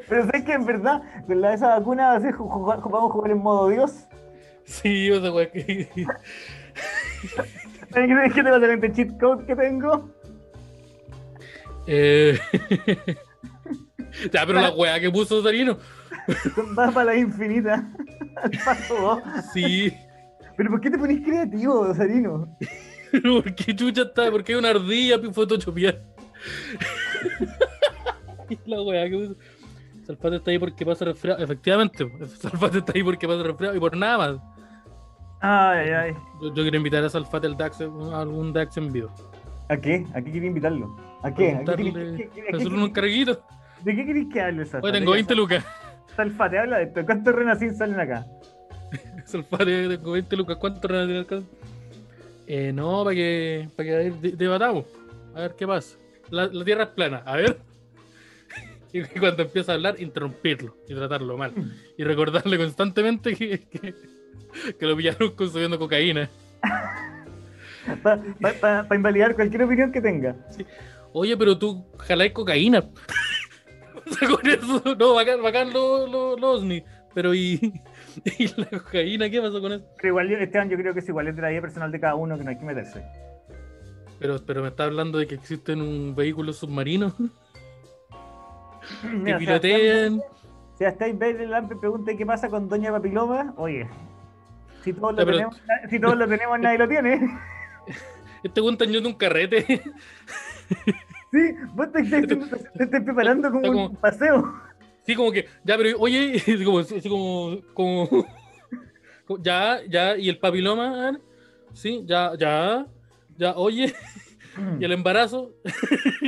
Pero sé que en verdad, con la de esa vacuna, ju- vamos a jugar en modo Dios. sí, ese weón que. ¿Sabes qué qué te pasa con este cheat code que tengo? Eh... ya, pero la weá que puso Darino. Con balas infinitas. Al paso dos. Sí. Pero ¿por qué te ponís creativo, Sarino? ¿por qué chucha está? ¿Por qué hay una ardilla photoshopeada? Y la weá que puso. Salfate está ahí porque pasa resfriado. Efectivamente, Salfate está ahí porque pasa resfriado y por nada más. Ay, ay. Yo, yo quiero invitar a Salfate al DAX, a algún DAX en vivo. ¿A qué? ¿A qué quería invitarlo? ¿A qué? ¿A qué queréis- qué- qué- qué- un carguito. ¿De qué queréis que hable, Salfate? Oye, tengo 20 lucas. Salfate, habla de esto. ¿Cuántos renacín salen acá? Salfate, tengo 20 lucas. ¿Cuánto renacin alcanza? Eh, no, para que, para que de- debatamos. A ver qué pasa. La, la Tierra es plana, a ver. Y cuando empieza a hablar, interrumpirlo y tratarlo mal. Y recordarle constantemente que, que, que lo pillaron consumiendo cocaína. Para invalidar cualquier opinión que tenga. Oye, pero tú jaláis cocaína. con eso, no, bacán, bacán lo, lo, lo OSNI. Pero ¿y, ¿y la cocaína? ¿Qué pasó con eso? Pero igual, yo- Esteban, yo creo que es igual es de la vida personal de cada uno que no hay que meterse. Pero, pero me está hablando de que existen un vehículo submarino que pilotean. Sebastián Bailey Lampe pregunta qué pasa con Doña Papiloma. Oye, si todos lo, pero- tenemos, si todos lo tenemos, nadie lo tiene. Este weón está yendo un carrete. Sí, vos te estás, te estás preparando como, un paseo. Sí, como que, ya, pero oye, así como, así como, como, como- ya, ya, y el papiloma, sí, ya, ya, ya, oye, y el embarazo,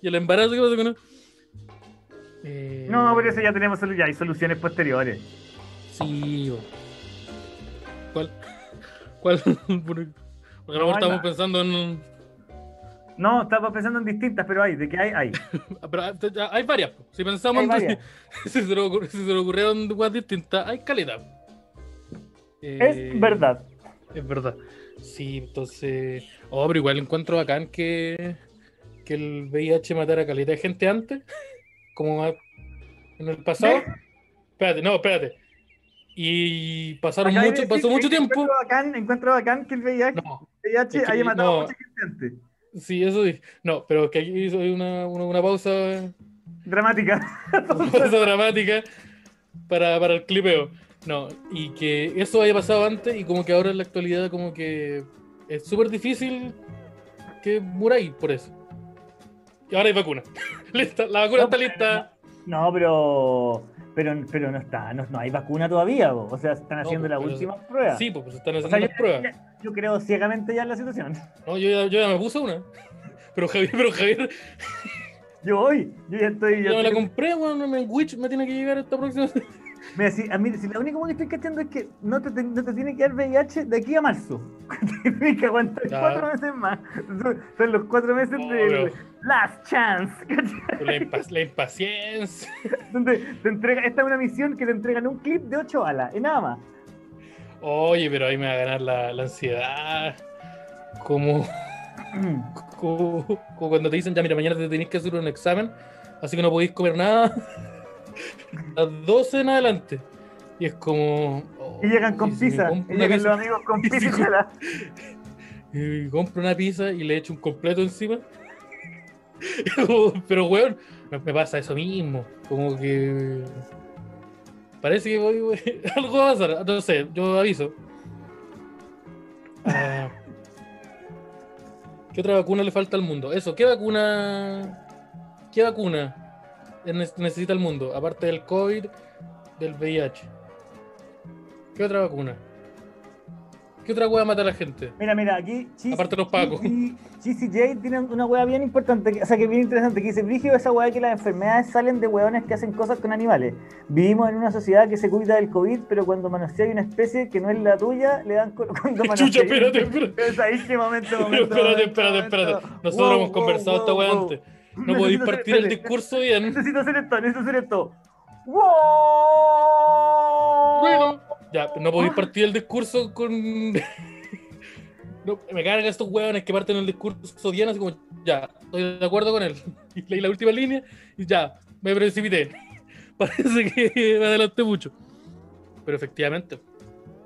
y el embarazo, ¿qué pasa con él? Eh, No, por eso ya tenemos solu- ya hay soluciones posteriores. Sí. ¿cuál? ¿Cuál? Porque a lo No, mejor hay estamos pensando en, No, estaba pensando en distintas, pero hay, de que hay, hay. pero ah, hay varias, si pensamos Hay en- varias. si, se le ocurre- si se le ocurrieron cosas distintas, hay calidad. Es verdad. Es verdad. Sí, entonces. Oh, pero igual encuentro bacán que, que el VIH matara a calidad de gente antes. Como en el pasado. Espérate, no, espérate. Y pasaron mucho, pasó mucho tiempo. Encuentro bacán, encuentro bacán que el VIH, No, VIH es que haya matado no. a mucha gente antes. Sí, eso sí. No, pero que aquí hizo una, una, una pausa, Dramática. una pausa dramática para, para el clipeo. No, y que eso haya pasado antes y como que ahora en la actualidad como que es súper difícil que muráis por eso. Y ahora hay vacuna. Lista, la vacuna No, está lista. No, pero. Pero, pero no está, no, no hay vacuna todavía, bo. o sea, están No, haciendo las pero- últimas pruebas. Sí, pues, están O haciendo yo, las pruebas. Yo creo ciegamente ya en la situación. No, yo ya, yo ya me puse una. Pero Javier, pero Javier, Yo voy, yo ya estoy. yo Ya me la compré, weón, en Witch me tiene que llegar esta próxima. Mira, si, a mí, si la única cosa que estoy cachando es que no te, no te tiene que dar VIH de aquí a marzo. Tienes que aguantar cuatro meses más. Son, son los cuatro meses pero- last chance. La, impa- la impaciencia. Donde te entrega, esta es una misión que te entregan un clip de 8 balas, y nada más. Oye, pero ahí me va a ganar la, la ansiedad. Como, como, como cuando te dicen, ya mira, mañana te tenés que hacer un examen, así que no podéis comer nada. A las 12 en adelante. Y es como. oh, Y llegan con ¿y pizza. Y llegan pizza? los amigos con pizza. y compro una pizza y le echo un completo encima. Pero, weón, me pasa eso mismo. Como que. Parece que voy, voy- algo va a pasar. No sé, yo aviso. Ah, ¿Qué otra vacuna le falta al mundo? Eso, ¿qué vacuna? ¿Qué vacuna ne- necesita el mundo? Aparte del COVID, del VIH. ¿Qué otra vacuna? ¿Qué otra hueá mata a la gente? Mira, mira, aquí Chis- Aparte los pacos. Jay tienen una hueá bien importante, o sea, que bien interesante, que dice, Brígido, esa hueá que las enfermedades salen de hueones que hacen cosas con animales. Vivimos en una sociedad que se cuida del COVID, pero cuando manoseas una especie que no es la tuya, le dan cuando Chucha, espérate, espérate. Es ahí que momento, espérate. Nosotros Wow, hemos wow, conversado esta wow, wow. antes. No podéis partir el discurso bien. Necesito hacer esto, necesito hacer esto. ¡Wow! Bueno, ya, no podéis partir el discurso con. No, me cargan estos hueones que parten el discurso bien, así como, ya, estoy de acuerdo con él. Y leí la última línea y ya, me precipité. Parece que me adelanté mucho. Pero efectivamente,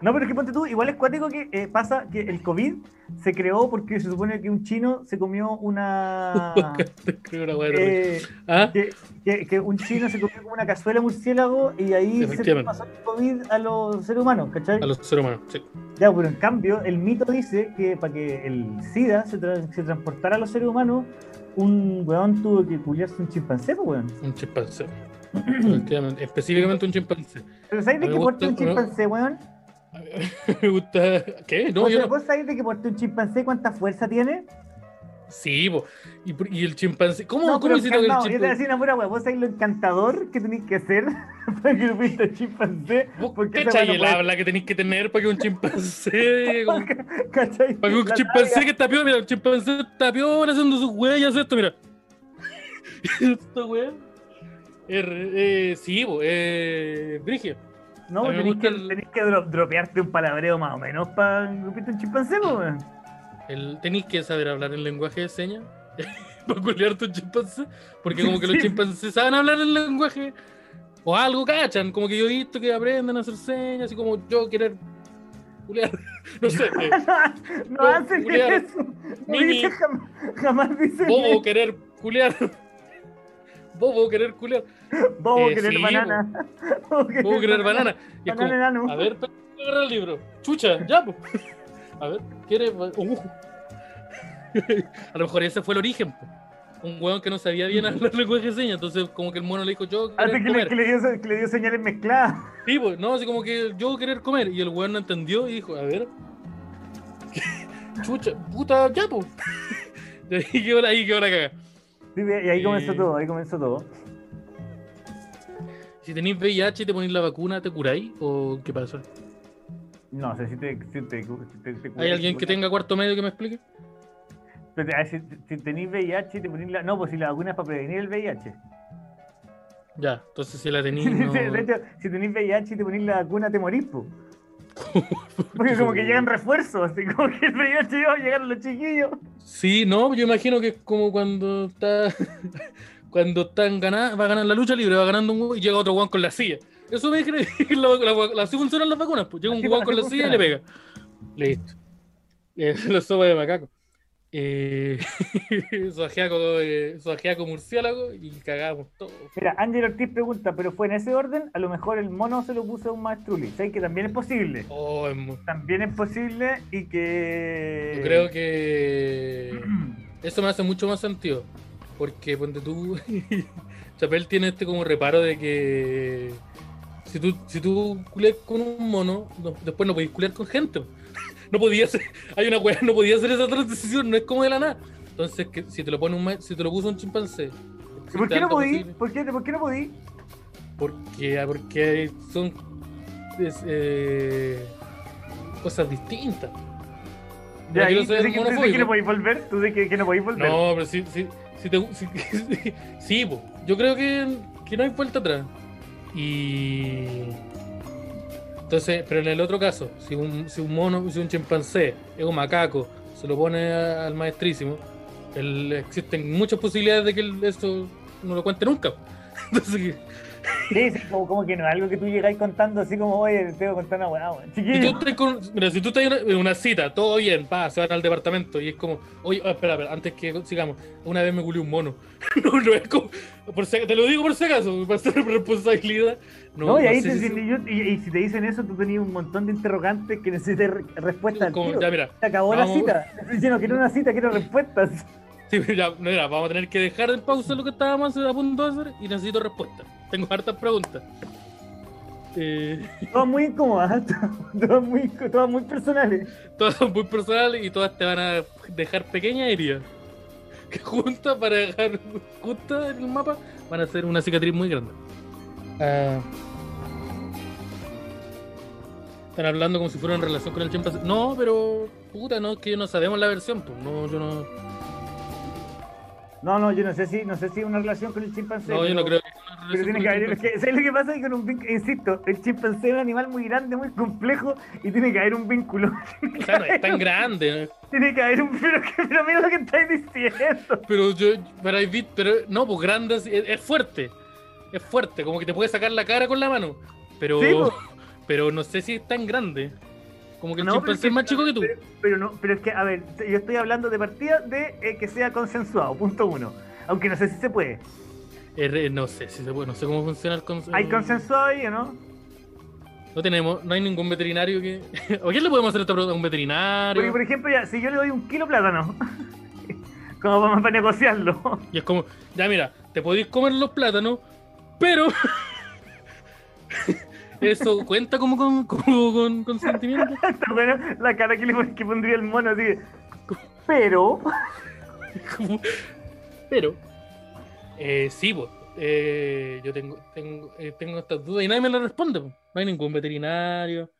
No, pero es que ponte tú, igual es cuático que eh, pasa que el COVID se creó porque se supone que un chino se comió una. eh, ¿Ah? que, que- que un chino se comió como una cazuela murciélago y ahí se pasó el COVID a los seres humanos, ¿cachai? A los seres humanos, sí. Ya, pero en cambio, el mito dice que para que el SIDA se, tra- se transportara a los seres humanos, un weón tuvo que culiarse un chimpancé, pues weón. Un chimpancé. Específicamente un chimpancé. Pero ¿sabes de qué porte un chimpancé, weón? Me gusta. ¿Qué? No, ¿Vos, yo no. vos sabés de qué porte un chimpancé cuánta fuerza tiene? Sí, po. Y, por- y el chimpancé. ¿Cómo, No, cómo pero hicieron el no, yo te voy a chimpancé? decir una pura weá. ¿Vos sabés lo encantador que tenéis que ser para que Lupita chimpancé. ¿Vos cachai no el puede- habla que tenéis que tener para que un chimpancé. como- ¿Cachai? Para que un chimpancé talla- que está piola, mira, un chimpancé está piola haciendo sus huellas, esto, mira. Esta wea. Eh, eh, sí, eh, Brigio. No, tenés que, el- tenés que dropearte un palabreo más o menos para un chimpancé, weón. El, tenéis que saber hablar en lenguaje de señas para culiarte un chimpancé. Porque como que los chimpancés saben hablar el lenguaje o algo cachan. Como que yo he visto que aprenden a hacer señas, así como yo querer culiar. No sé. eh, no No, hacen eso. No Mimi. jamás, jamás dicen bobo querer culiar. Bobo querer culiar. Bobo Eh, querer sí, banana. Bobo querer, Bobo querer banana. Y es Banana como, a ver, agarra el libro. Chucha, ya, po. A ver, ¿quiere? Uh. A lo mejor ese fue el origen, po. Un hueón que no sabía bien hablar lenguaje de señas, entonces como que el mono le dijo, yo Hace querer que le, que, le dio, que le dio señales mezcladas. Sí, pues, no, así como que yo querer comer. Y el weón no entendió y dijo, a ver. Chucha, puta, ya, pues. Y ahí quedó la caga. Sí, y ahí comenzó todo, ahí comenzó todo. Si tenéis VIH y te ponéis la vacuna, ¿te curáis? ¿O qué pasa? No sé si te. Si te, si te- te- ¿Hay alguien que tenga cuarto medio que me explique? Pero, si, si tenéis VIH y te ponís la. No, pues si la vacuna es para prevenir el VIH. Ya, entonces si la tenéis. No... De hecho, si tenéis VIH y te ponís la vacuna, te morís, po. Porque como que llegan refuerzos, así como que el VIH iba a llegar a los chiquillos. Sí, no, yo imagino que es como cuando está. cuando están ganando, va a ganar la lucha libre, va ganando un y llega otro guan con la silla. Eso me cree la, la- así funcionan las vacunas, pues llega un guan con la silla y le pega. Listo. La sopa de macaco. Eh, su ajiaco, eh, su ajiaco murciélago y cagamos todo. Mira, Ángel Ortiz pregunta, ¿pero fue en ese orden? A lo mejor el mono se lo puso a un maestruli. ¿Sabes que también es posible? Oh, es También es posible y que. Yo creo que eso me hace mucho más sentido. Porque ponte tú. Chapel tiene este como reparo de que si tú, si tú culeas con un mono, no- después no podías culear con gente. No podías hacer, hay una weá, no podías hacer esa transición, no es como de la nada. Entonces, que si te lo pone un si te lo puso un chimpancé. ¿Y ¿Por qué no podí? ¿Por qué, ¿Por qué no podí? Porque, ah, porque son es, eh, cosas distintas. Ya, ahí, ser ¿tú de que- tú que no podéis volver? ¿Tú de que, que no podéis volver? No, pero sí, sí, sí, te, sí, sí, po. yo creo que, que no hay vuelta atrás. Y entonces, pero en el otro caso, si un, si un mono, si un chimpancé es un macaco, se lo pone al maestrísimo, el- existen muchas posibilidades de que él eso no lo cuente nunca. Entonces, Sí, sí, como, como que no, algo que tú llegáis contando así como, oye, te tengo que contar una weá. Si mira, si tú estás en una, cita, todo bien, pa, se van al departamento y es como, oye, ah, espera, espera, antes que sigamos, una vez me culió un mono. no, no es como, por si- te lo digo por si acaso, para ser responsabilidad. No, No, y no ahí te- si- yo- y- y si te dicen eso, tú tenías un montón de interrogantes que necesitas re- respuestas al como, tiro. ya, mira, Se acabó vamos. la cita. Estoy diciendo, quiero una cita, quiero respuestas. Sí, ya, no, mira, vamos a tener que dejar en pausa lo que estábamos a punto de hacer y necesito respuestas. Tengo hartas preguntas. Eh, Todas muy incómodas, todas muy, todas muy personales. todas son muy personales y todas te van a dejar pequeñas heridas. Que juntas para dejar juntas en el mapa van a hacer una cicatriz muy grande. Ah. Están hablando como si fuera en relación con el chimpancé. No, pero puta, no, es que no sabemos la versión, pues. No, yo no. No, no, yo no sé si, no sé si es una relación con el chimpancé. No, yo no creo que una Pero tiene con que haber, es que, ¿sabes lo que pasa? Que con un vínculo, insisto, el chimpancé es un animal muy grande, muy complejo y tiene que haber un vínculo. O sea, no es tan grande. Tiene que haber un. Pero, pero mira lo que estáis diciendo. Pero yo, pero, hay pero no, pues grande es, es fuerte. Es fuerte, como que te puede sacar la cara con la mano. Pero, Sí, pues. pero no sé si es tan grande. Como que el No, pero chimpancé es más chico que tú. Pero, pero no, pero es que, a ver, yo estoy hablando de partida de eh, que sea consensuado, punto uno. Aunque no sé si se puede. No sé si se puede, no sé cómo funciona el cons- ¿Hay el- consensuado ahí o no? No tenemos, no hay ningún veterinario que. ¿O quién le podemos hacer esta pregunta? ¿Un veterinario? Porque, por ejemplo, ya, si yo le doy un kilo de plátano, como para, para negociarlo, Y es como, ya mira, te podéis comer los plátanos, pero. Eso cuenta como con, como con consentimiento. bueno la cara que, le, que pondría el mono así. Pero, Pero, eh, sí, pues, eh, yo tengo, tengo, eh, tengo estas dudas y nadie me las responde. po. No hay ningún veterinario.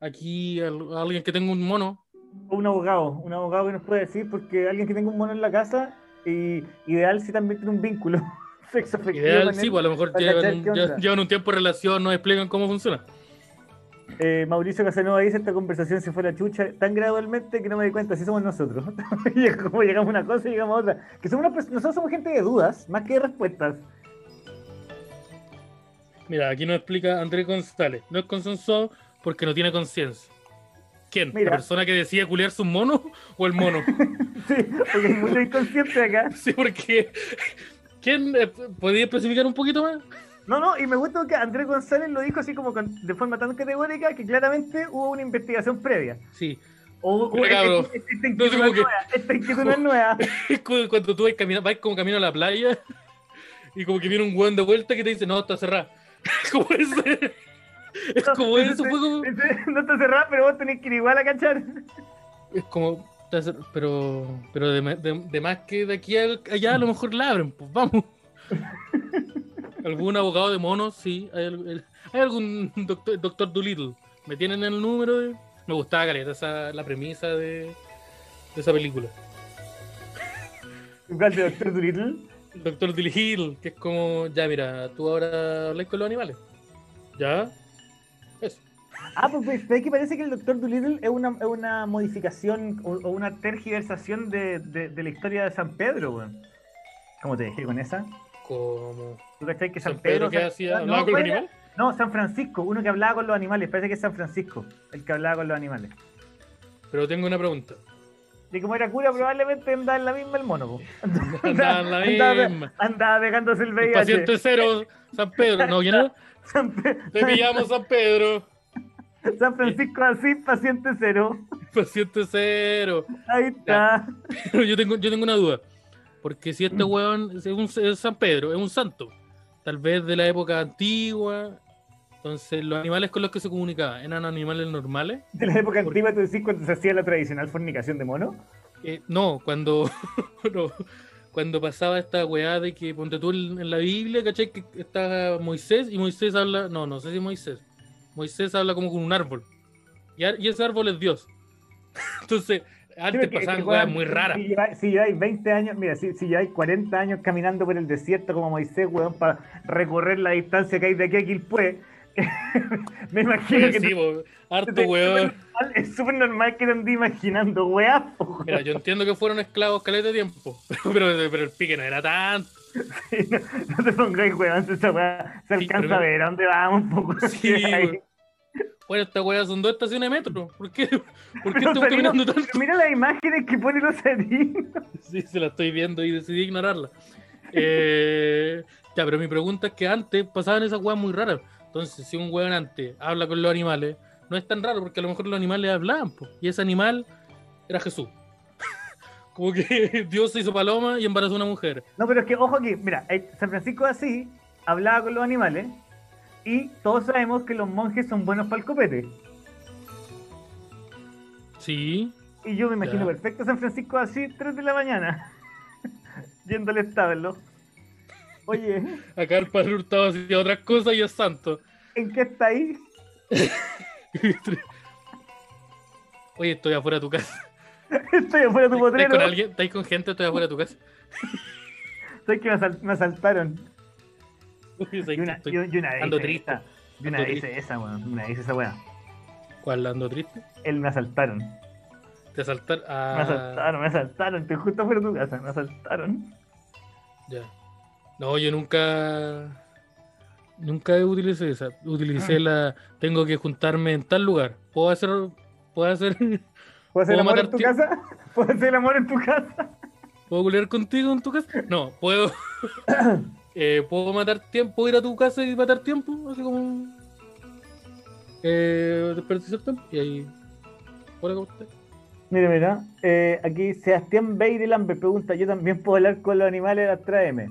Aquí, al- alguien que tenga un mono. O un abogado, un abogado que nos puede decir, porque alguien que tenga un mono en la casa, y ideal si también tiene un vínculo. Ideal, sí, pues a lo mejor llevan un, llevan tiempo de relación, no explican cómo funciona. Eh, Mauricio Casanova dice esta conversación se fue a la chucha tan gradualmente que no me di cuenta si somos nosotros. Y es como llegamos a una cosa y llegamos a otra. Que somos una nosotros somos gente de dudas, más que de respuestas. Mira, aquí nos explica Andrés González. No es consensuado porque no tiene conciencia. ¿Quién? Mira. ¿La persona que decide culiar su mono o el mono? Sí, porque hay mucho inconsciente acá. sí, porque. ¿Quién? eh, ¿Podría especificar un poquito más? No, no, y me gusta que Andrés González lo dijo así como con- de forma tan categórica que claramente hubo una investigación previa. Sí. O, o- Mira, cabrón. esta, esta inquietud No sé que- nueva, esta inquietud no es nueva. Cuando tú vas, camina- vas como camino a la playa y como que viene un weón de vuelta que te dice, no, está cerrada. como ese. Es como eso, fue como. dice, No está cerrado, pero vos tenés que ir igual a cachar. Es como. Pero, pero de, ma- de- de más que de aquí al- allá a lo mejor la abren, pues vamos. ¿Algún abogado de monos? Sí. ¿Hay, algún doctor, doctor Dolittle? ¿Me tienen el número? De... Me gustaba caleta esa, la premisa de, de esa película. Igual de Doctor Dolittle. El doctor Dolittle, que es como, ya mira, tú ahora hablas con los animales. ¿Ya? Ah, pues pues, ¿sabes que parece que el Doctor Dolittle es una, es una modificación o, o una tergiversación de, de, de la historia de San Pedro, weón. ¿Cómo te dejé con esa? Como... ¿Tú cachai que San, San Pedro que San- hacía, no, hablaba con los ¿cuál era? animales. No, San Francisco, uno que hablaba con los animales. Parece que es San Francisco, el que hablaba con los animales. Pero tengo una pregunta. Y como era cura, probablemente andaba en la misma el mono, po. Andaba en la andaba, misma. andaba pegándose el El VIH. paciente cero, San Pedro. No, no. San, Pe- Te pillamos San Pedro. San Francisco así, paciente cero. Paciente cero. Ahí está. Pero yo tengo, yo tengo una duda. Porque si este weón es, un, es San Pedro, es un santo, tal vez de la época antigua, entonces los animales con los que se comunicaba eran animales normales. De la época antigua, tú decís cuando se hacía la tradicional fornicación de mono. Eh, no, cuando no, cuando pasaba esta weá de que ponte tú en, en la Biblia, ¿cachai? Que está Moisés y Moisés habla, no, no sé si Moisés. Moisés habla como con un árbol. Y, ese árbol es Dios. Entonces, antes pasaban que, weón, muy raras. Si lleváis, si lleváis 20 años, mira, si, si lleváis 40 años caminando por el desierto como Moisés, weón, para recorrer la distancia que hay de aquí a Quilpué, me imagino que Sí, harto te- weón. es súper normal que te andé imaginando, weón. Mira, yo entiendo que fueron esclavos caleta de tiempo, pero, pero el pique no era tanto. No, no te pongáis, weón, esa weá se alcanza a ver a dónde vamos un poco. Sí. Bueno, esta weá son dos estaciones de metro. ¿Por qué, ¿Por qué Los estamos caminando tanto? mira las imágenes que pone los salinos. Sí, se la estoy viendo y decidí ignorarla. Eh, ya, pero mi pregunta es que antes pasaban esas weas muy raras. Entonces, si un weón antes habla con los animales, no es tan raro porque a lo mejor los animales hablaban, po, y ese animal era Jesús. Como que Dios se hizo paloma y embarazó a una mujer. No, pero es que, ojo aquí, mira, eh, San Francisco así hablaba con los animales y todos sabemos que los monjes son buenos para el copete. Sí, Y yo me imagino Ya. perfecto a San Francisco así, 3 de la mañana, yendo al establo. Oye, acá el padre Hurtado hacía otras cosas y es santo. ¿en qué está ahí? Oye, estoy afuera de tu casa. Estoy afuera de tu ¿Estáis potrero. con alguien? ¿Estáis con gente? Estoy afuera de tu casa. Sabes que me, asal- me asaltaron. Uy, Y ¿sabes una, vez ando triste. esa. Y una vez hice esa, weón. Una vez hice esa weá. ¿Cuál ando triste? Él me asaltaron. Te asaltar. Me Ah, asaltaron, me asaltaron. Estoy justo afuera de tu casa. Me asaltaron. Ya. No, yo nunca. Nunca utilicé esa. Utilicé la. Tengo que juntarme en tal lugar. ¿Puedo hacer. ¿Puedo hacer. ¿Puedo hacer el ¿Puedo amor en tu casa? ¿Puedo hacer el amor en tu casa? ¿Puedo culiar contigo en tu casa? No, puedo. eh, ¿Puedo matar tiempo? ¿Puedo ir a tu casa y matar tiempo? Así como. Eh, desperdiciar tiempo. Y ahí. Hola, ¿cómo estás? Mira, mira. Eh, aquí Sebastián Beireland me pregunta: ¿Yo también puedo hablar con los animales? Tráeme.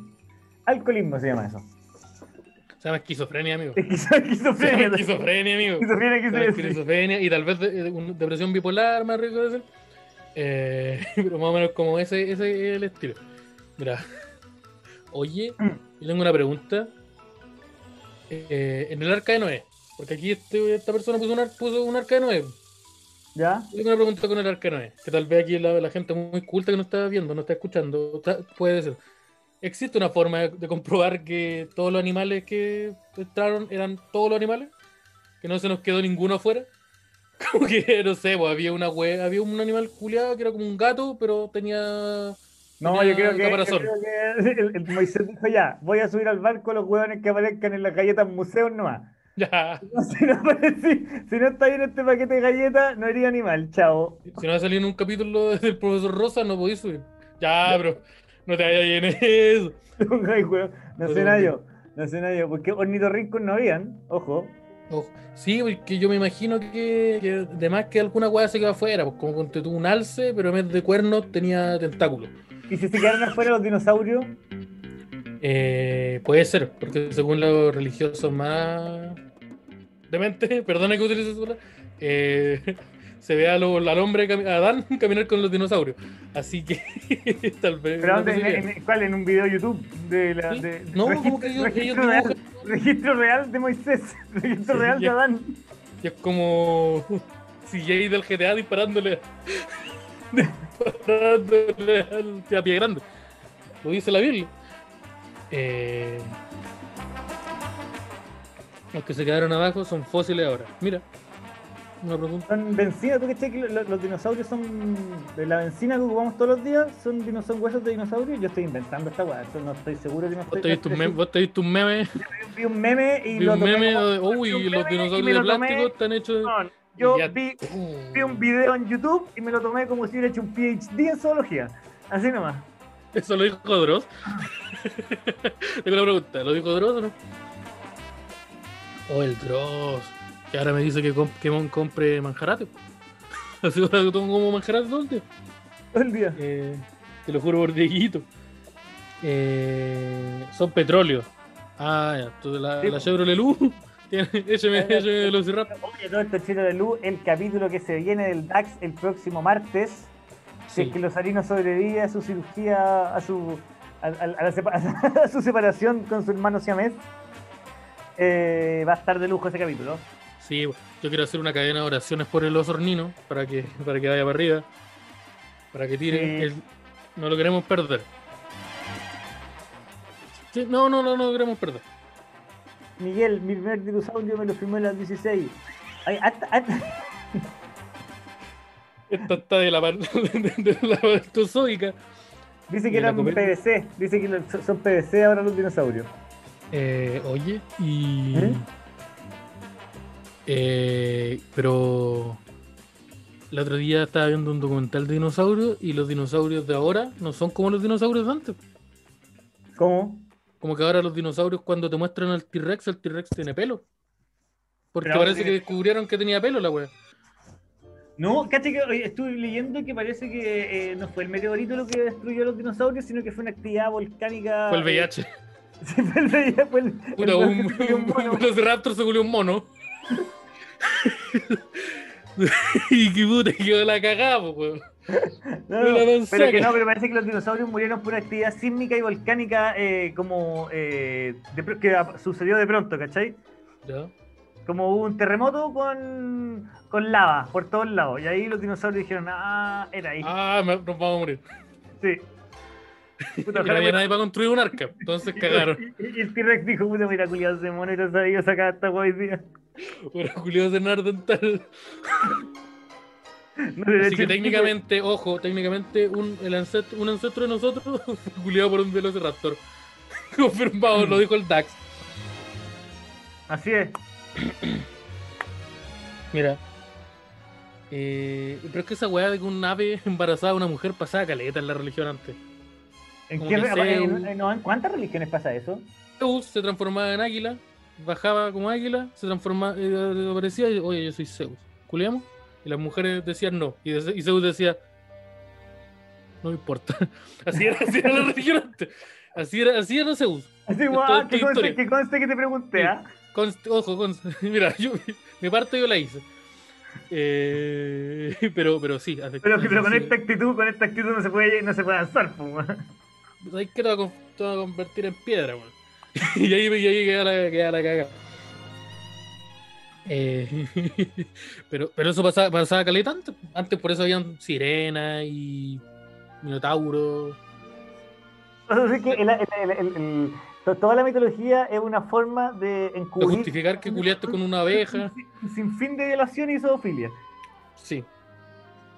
Alcoholismo se llama eso. Se llama esquizofrenia, amigo. Esquizofrenia. esquizofrenia, amigo. Esquizofrenia, decir. esquizofrenia y tal vez de- de- un- depresión bipolar, más rico de. Eh, pero más o menos como ese, ese es el estilo. Mira. Oye, Mm. Yo tengo una pregunta. Eh, en el arca de Noé, porque aquí este- esta persona puso un, ar- puso un arca de Noé. ¿Ya? Yo tengo una pregunta con el arca de Noé, que tal vez aquí la, la gente muy culta que no está viendo, no está escuchando, puede ser. ¿Existe una forma de, de comprobar que todos los animales que entraron eran todos los animales? ¿Que no se nos quedó ninguno afuera? Como que, no sé, pues, había una hue- había un animal culiado que era como un gato, pero tenía... No, tenía yo creo, que, yo caparazón. creo que el, el Moisés dijo ya, voy a subir al barco los hueones que aparezcan en las galletas museos nomás. Ya, Si no, aparece- si no está ahí en este paquete de galletas, no iría animal, chao. si no va a salir en un capítulo del profesor Rosa, no podéis subir. Ya, pero no te vayas en eso. Ay, sé nada yo, porque ornitorrincos no habían, ojo. Ojo. Sí, porque yo me imagino que, que de más que alguna weá se quedó afuera, pues como tú un alce, pero en vez de cuernos tenía tentáculos. ¿Y si se quedaron afuera los dinosaurios? Eh, puede ser, porque según los religiosos más demente, perdona que utilice palabra, eh, se ve a lo- al hombre, a Adán, caminar con los dinosaurios. Así que tal vez. ¿Pero dónde? ¿En, cuál? ¿En un video de YouTube? De la, Sí. de, No, registro, como que ellos- registro real, registro real de Moisés, registro Sí, real de ya. Adán. Y es como CJ del GTA disparándole, disparándole al, a pie grande. Lo dice la Biblia. Eh, los que se quedaron abajo son fósiles ahora. Mira, una pregunta. Son benzina, ¿tú que lo- los, dinosaurios son de la benzina que ocupamos todos los días? ¿Son, dino- son huesos de dinosaurio? Yo estoy inventando esta weá, eso no estoy seguro que no ¿Vos estoy. te viste un meme? ¿Vos te viste un meme? Vi un meme y Vi lo un tomé meme como- de, uy, un los meme dinosaurios de tomé- plástico están hechos de... No, yo ya- vi, vi un video en YouTube y me lo tomé como si hubiera hecho un PhD en zoología. Así nomás. Eso lo dijo Dross. Tengo una pregunta, ¿lo dijo Dross o no? Oh, el Dross. Que ahora me dice que, comp- compre manjarate. Así ahora que tomo como manjarate todo el día. Todo el día. Eh, te lo juro por Dieguito. Eh, son petróleo. Ah, ya. Entonces la, Sí, la. Chevrolet Lu. tiene- Écheme, Eh, écheme Velociraptor. Oye, todo esto chino de luz, el capítulo que se viene del DAX el próximo martes. Si Sí. es que Lozarino sobrevive a su cirugía, a su, a, a- a su separación con su hermano siamés, eh, va a estar de lujo ese capítulo. Sí, yo quiero hacer una cadena de oraciones por el osornino para que, para que vaya para arriba. Para que tire. Sí. El- no lo queremos perder. Sí, no, no, no, no lo queremos perder. Miguel, mi primer dinosaurio me lo firmó en las 16. Ay, hasta- hasta- Esta está de la parte de, la partozoica. dice ¿Y que eran? PVC, dice que son PVC ahora los dinosaurios. Eh, oye, y. ¿Eh? Eh, pero. El otro día estaba viendo un documental de dinosaurios y los dinosaurios de ahora no son como los dinosaurios de antes. ¿Cómo? Como que ahora los dinosaurios cuando te muestran al T-Rex, el T-Rex tiene pelo. Porque Pero parece que descubrieron que tenía pelo la wea. No, caché que estuve leyendo que parece que eh, no fue el meteorito lo que destruyó a los dinosaurios, sino que fue una actividad volcánica. Fue el eh, VIH. Sí, fue el VIH, fue el, Puta, el un, Velociraptor se culió un mono. Y que puta, quedó la cagada, weón. No, pero que no, pero parece que los dinosaurios murieron por una actividad sísmica y volcánica eh, como eh, de que sucedió de pronto, ¿cachai? Ya. Como hubo un terremoto con, con lava por todos lados. Y ahí los dinosaurios dijeron, ah, era ahí. Ah, me- nos vamos a morir. Sí. Y Puta, no ojalá había nadie para construir un arca. Entonces cagaron. Y, y el T-Rex dijo, puta, mira, culiado, ese mono y no sabía sacar esta guay, día. Bueno, Julio Cenar dental. No Así que técnicamente, ojo, técnicamente un, el ancestro, un ancestro de nosotros fue culiado por un Velociraptor. Confirmado, lo dijo el DAX. Así es. Mira. Eh, pero es que esa weá de que un ave embarazada a una mujer pasaba caleta en la religión antes. ¿En, Como qué, que re- Zeus. en- en- no, ¿en cuántas religiones pasa eso? Zeus se transformaba en águila, bajaba como águila, se transformaba, eh, desaparecía y oye, yo soy Zeus. ¿Culiamos? Y las mujeres decían no. Y, de- y Zeus decía, no me importa. Así era, así era la religión antes. Así era, así era Zeus. Así, es que conste, que conste que te pregunté, Sí. ¿ah? Ojo, const- mira, yo, mi parte yo la hice. Eh, pero, pero sí, Pero, pero con esta actitud, con esta actitud no se puede, no se puede avanzar, weón. ¿Sabes qué te a convertir en piedra, weón? y ahí, y ahí queda la, queda la caga. Eh, pero, pero eso pasaba, pasaba caleta antes. Antes por eso habían sirena y minotauro. Entonces, que el- el- el- toda la mitología es una forma de justificar que culiaste con una abeja. sin- sin fin de violación y zoofilia. Sí.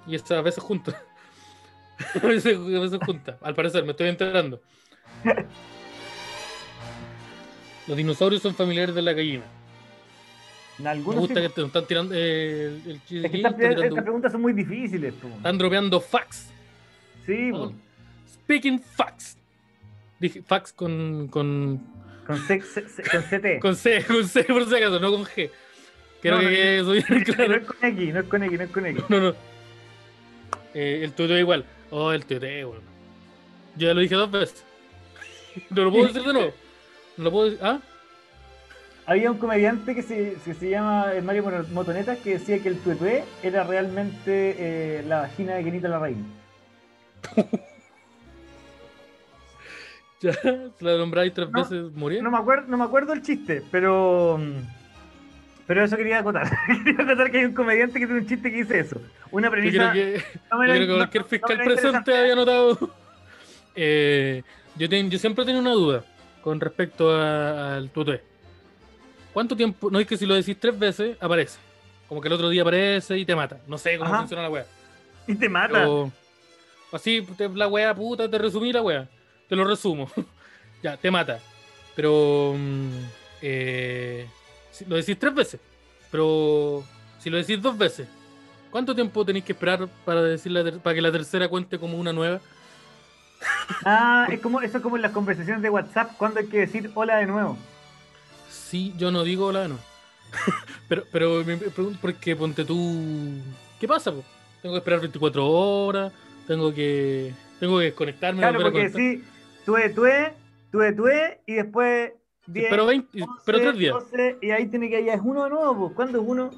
Y estas veces juntas. a, veces, a veces juntas. Al parecer, me estoy enterando. Los dinosaurios son familiares de la gallina. En Me algunos gusta sí- que te están tirando. eh, el, el chiste es que aquí, estas, tirando- preguntas son muy difíciles. po. están dropeando facts. Sí, po. Speaking facts. Dije facts con, con, con, C- C- C- con CT. con C, con C por si acaso, no con G. Creo No, no, que No claro. es con X, no es con X, no es con X. No, no. Eh, el tuyo igual. Oh, el tuyo, weón. Yo ya lo dije dos veces. No lo puedo decir de nuevo. No lo puedo decir. ¿Ah? Había un comediante que se, que se llama Mario Mono- Motoneta que decía que el tuetué era realmente eh, la vagina de Kenita la Reina. Ya, se la nombráis tres No, veces, morir. No me acuerdo, no me acuerdo el chiste, pero. Pero eso quería acotar. quería acotar que hay un comediante que tiene un chiste que dice eso. Una Yo creo premisa. que, no me yo creo que no- cualquier fiscal presente había notado. Eh, yo, ten- yo siempre he tenido una duda con respecto a- al tutué. ¿Cuánto tiempo? No es que si lo decís tres veces, aparece. Como que el otro día aparece y te mata. No sé cómo Ajá. funciona la wea. Y te mata. Pero, así, te- la wea puta, te resumí la wea. Te lo resumo. ya, te mata. Pero mm, eh, si- lo decís tres veces. Pero si lo decís dos veces, ¿cuánto tiempo tenéis que esperar para decir la para que la tercera cuente como una nueva? Ah, es como, eso es como en las conversaciones de WhatsApp cuando hay que decir hola de nuevo. Sí, yo no digo la no. pero, pero me pregunto, porque ponte tú. ¿Qué pasa? po? Tengo que esperar 24 horas, tengo que. Tengo que desconectarme. Claro, porque conectar. sí, tué, tué, tué, tué, y después 10, pero 20, 11, pero tres días. 12, y ahí tiene que ya es uno de nuevo, pues. ¿Cuándo es uno?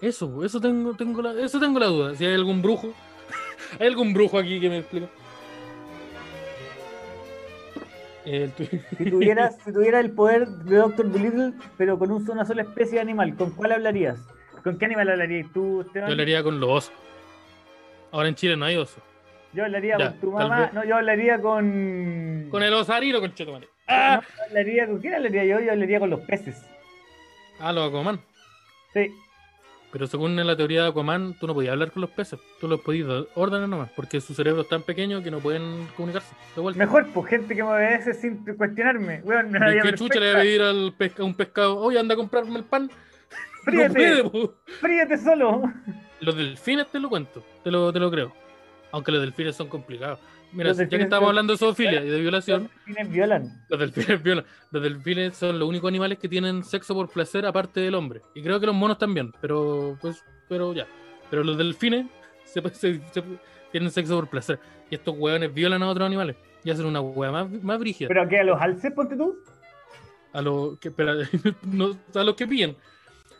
Eso, po, eso tengo, tengo la, eso tengo la duda. Si hay algún brujo. ¿Hay algún brujo aquí que me tu- Si tuvieras, si tuviera el poder de Doctor Dolittle, pero con un- una sola especie de animal, ¿con cuál hablarías? ¿Con qué animal hablarías tú, Esteban? Yo hablaría con los osos. Ahora en Chile no hay oso. Yo hablaría Ya, con tu mamá. No, yo hablaría con. Con el osarino, con Chetumare. No, ¡Ah! hablaría con quién hablaría yo? Yo hablaría con los peces. Ah, los Aquaman. Sí. Pero según la teoría de Aquaman, tú no podías hablar con los peces. Tú los podías dar órdenes nomás. Porque su cerebro es tan pequeño que no pueden comunicarse. Mejor, pues gente que me obedece sin cuestionarme. ¿Y haría ¿Qué chucha le voy a pedir al pesca, un pescado? Oye, anda a comprarme el pan. No Fríete. puede, po. Fríete solo. Los delfines te lo cuento, te lo, te lo creo. Aunque los delfines son complicados. Mira, ya que estamos hablando de zoofilia y de violación, Los delfines violan. los delfines violan. Los delfines son los únicos animales que tienen sexo por placer aparte del hombre. Y creo que los monos también, pero pues, pero ya. Pero los delfines se, se- se- tienen sexo por placer. Y estos hueones violan a otros animales. Y hacen una hueá más, más brígida. Pero que a los alces, ponte tú. A los que, espera, no, a los que pillen.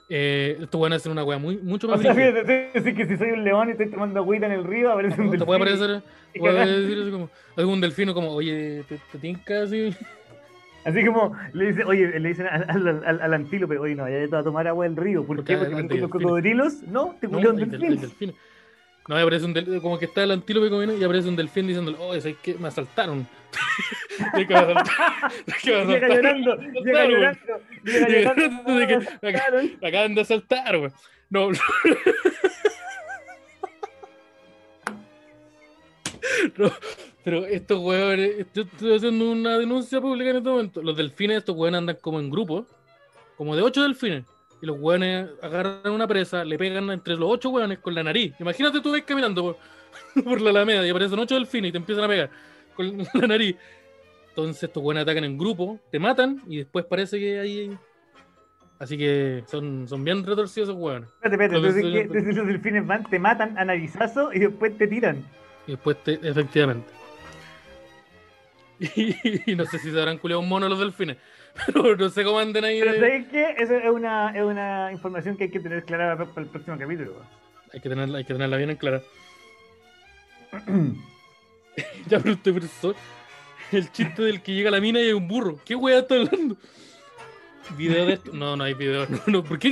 Eh, estos hueones hacen una hueá muy, mucho O más sea, brígida. fíjate, decir que si soy un león y estoy tomando agüita en el río, aparece un No, te delfín. puede parecer, y puede decir así como, algún delfino como, oye, te, te tinca así. Así como le dice, oye, le dicen al, al, al- al antílope, oye, no, ya te va a tomar agua del río. ¿Por Porque qué? Porque los cocodrilos, no, te No, culió un hay del- delfín. No, y aparece un del- como que está el antílope comiendo y aparece un delfín diciéndole, oh, es que me asaltaron. Es que me asaltaron. Es que me Llega asaltaron. llorando, llega llorando, llega Llega llorando. llorando de que- me acaban de asaltar, güey. No. No, pero estos huevones, estoy, estoy haciendo una denuncia pública en este momento. Los delfines, estos huevones andan como en grupo, como de ocho delfines. Y los hueones agarran una presa, le pegan entre los ocho hueones con la nariz. Imagínate tú ves caminando por, por la alameda y aparecen ocho delfines y te empiezan a pegar con la nariz. Entonces estos hueones atacan en grupo, te matan y después parece que hay... Así que son, son bien retorcidos esos hueones. Espérate, espérate, entonces, delfines van, te matan a narizazo y después te tiran. Y después, te, efectivamente. Y, no sé si se habrán culiado un mono los delfines. Pero no sé cómo anden ahí. Pero ¿sabéis qué? Eso es una, es una información que hay que tener clara para, el próximo capítulo. Hay, que tenerla, hay que tenerla bien en clara. ya, pero usted, profesor. el chiste del que llega a la mina y hay un burro. ¿Qué weá está hablando? ¿Video de esto? No, no hay video. No, no. ¿Por qué,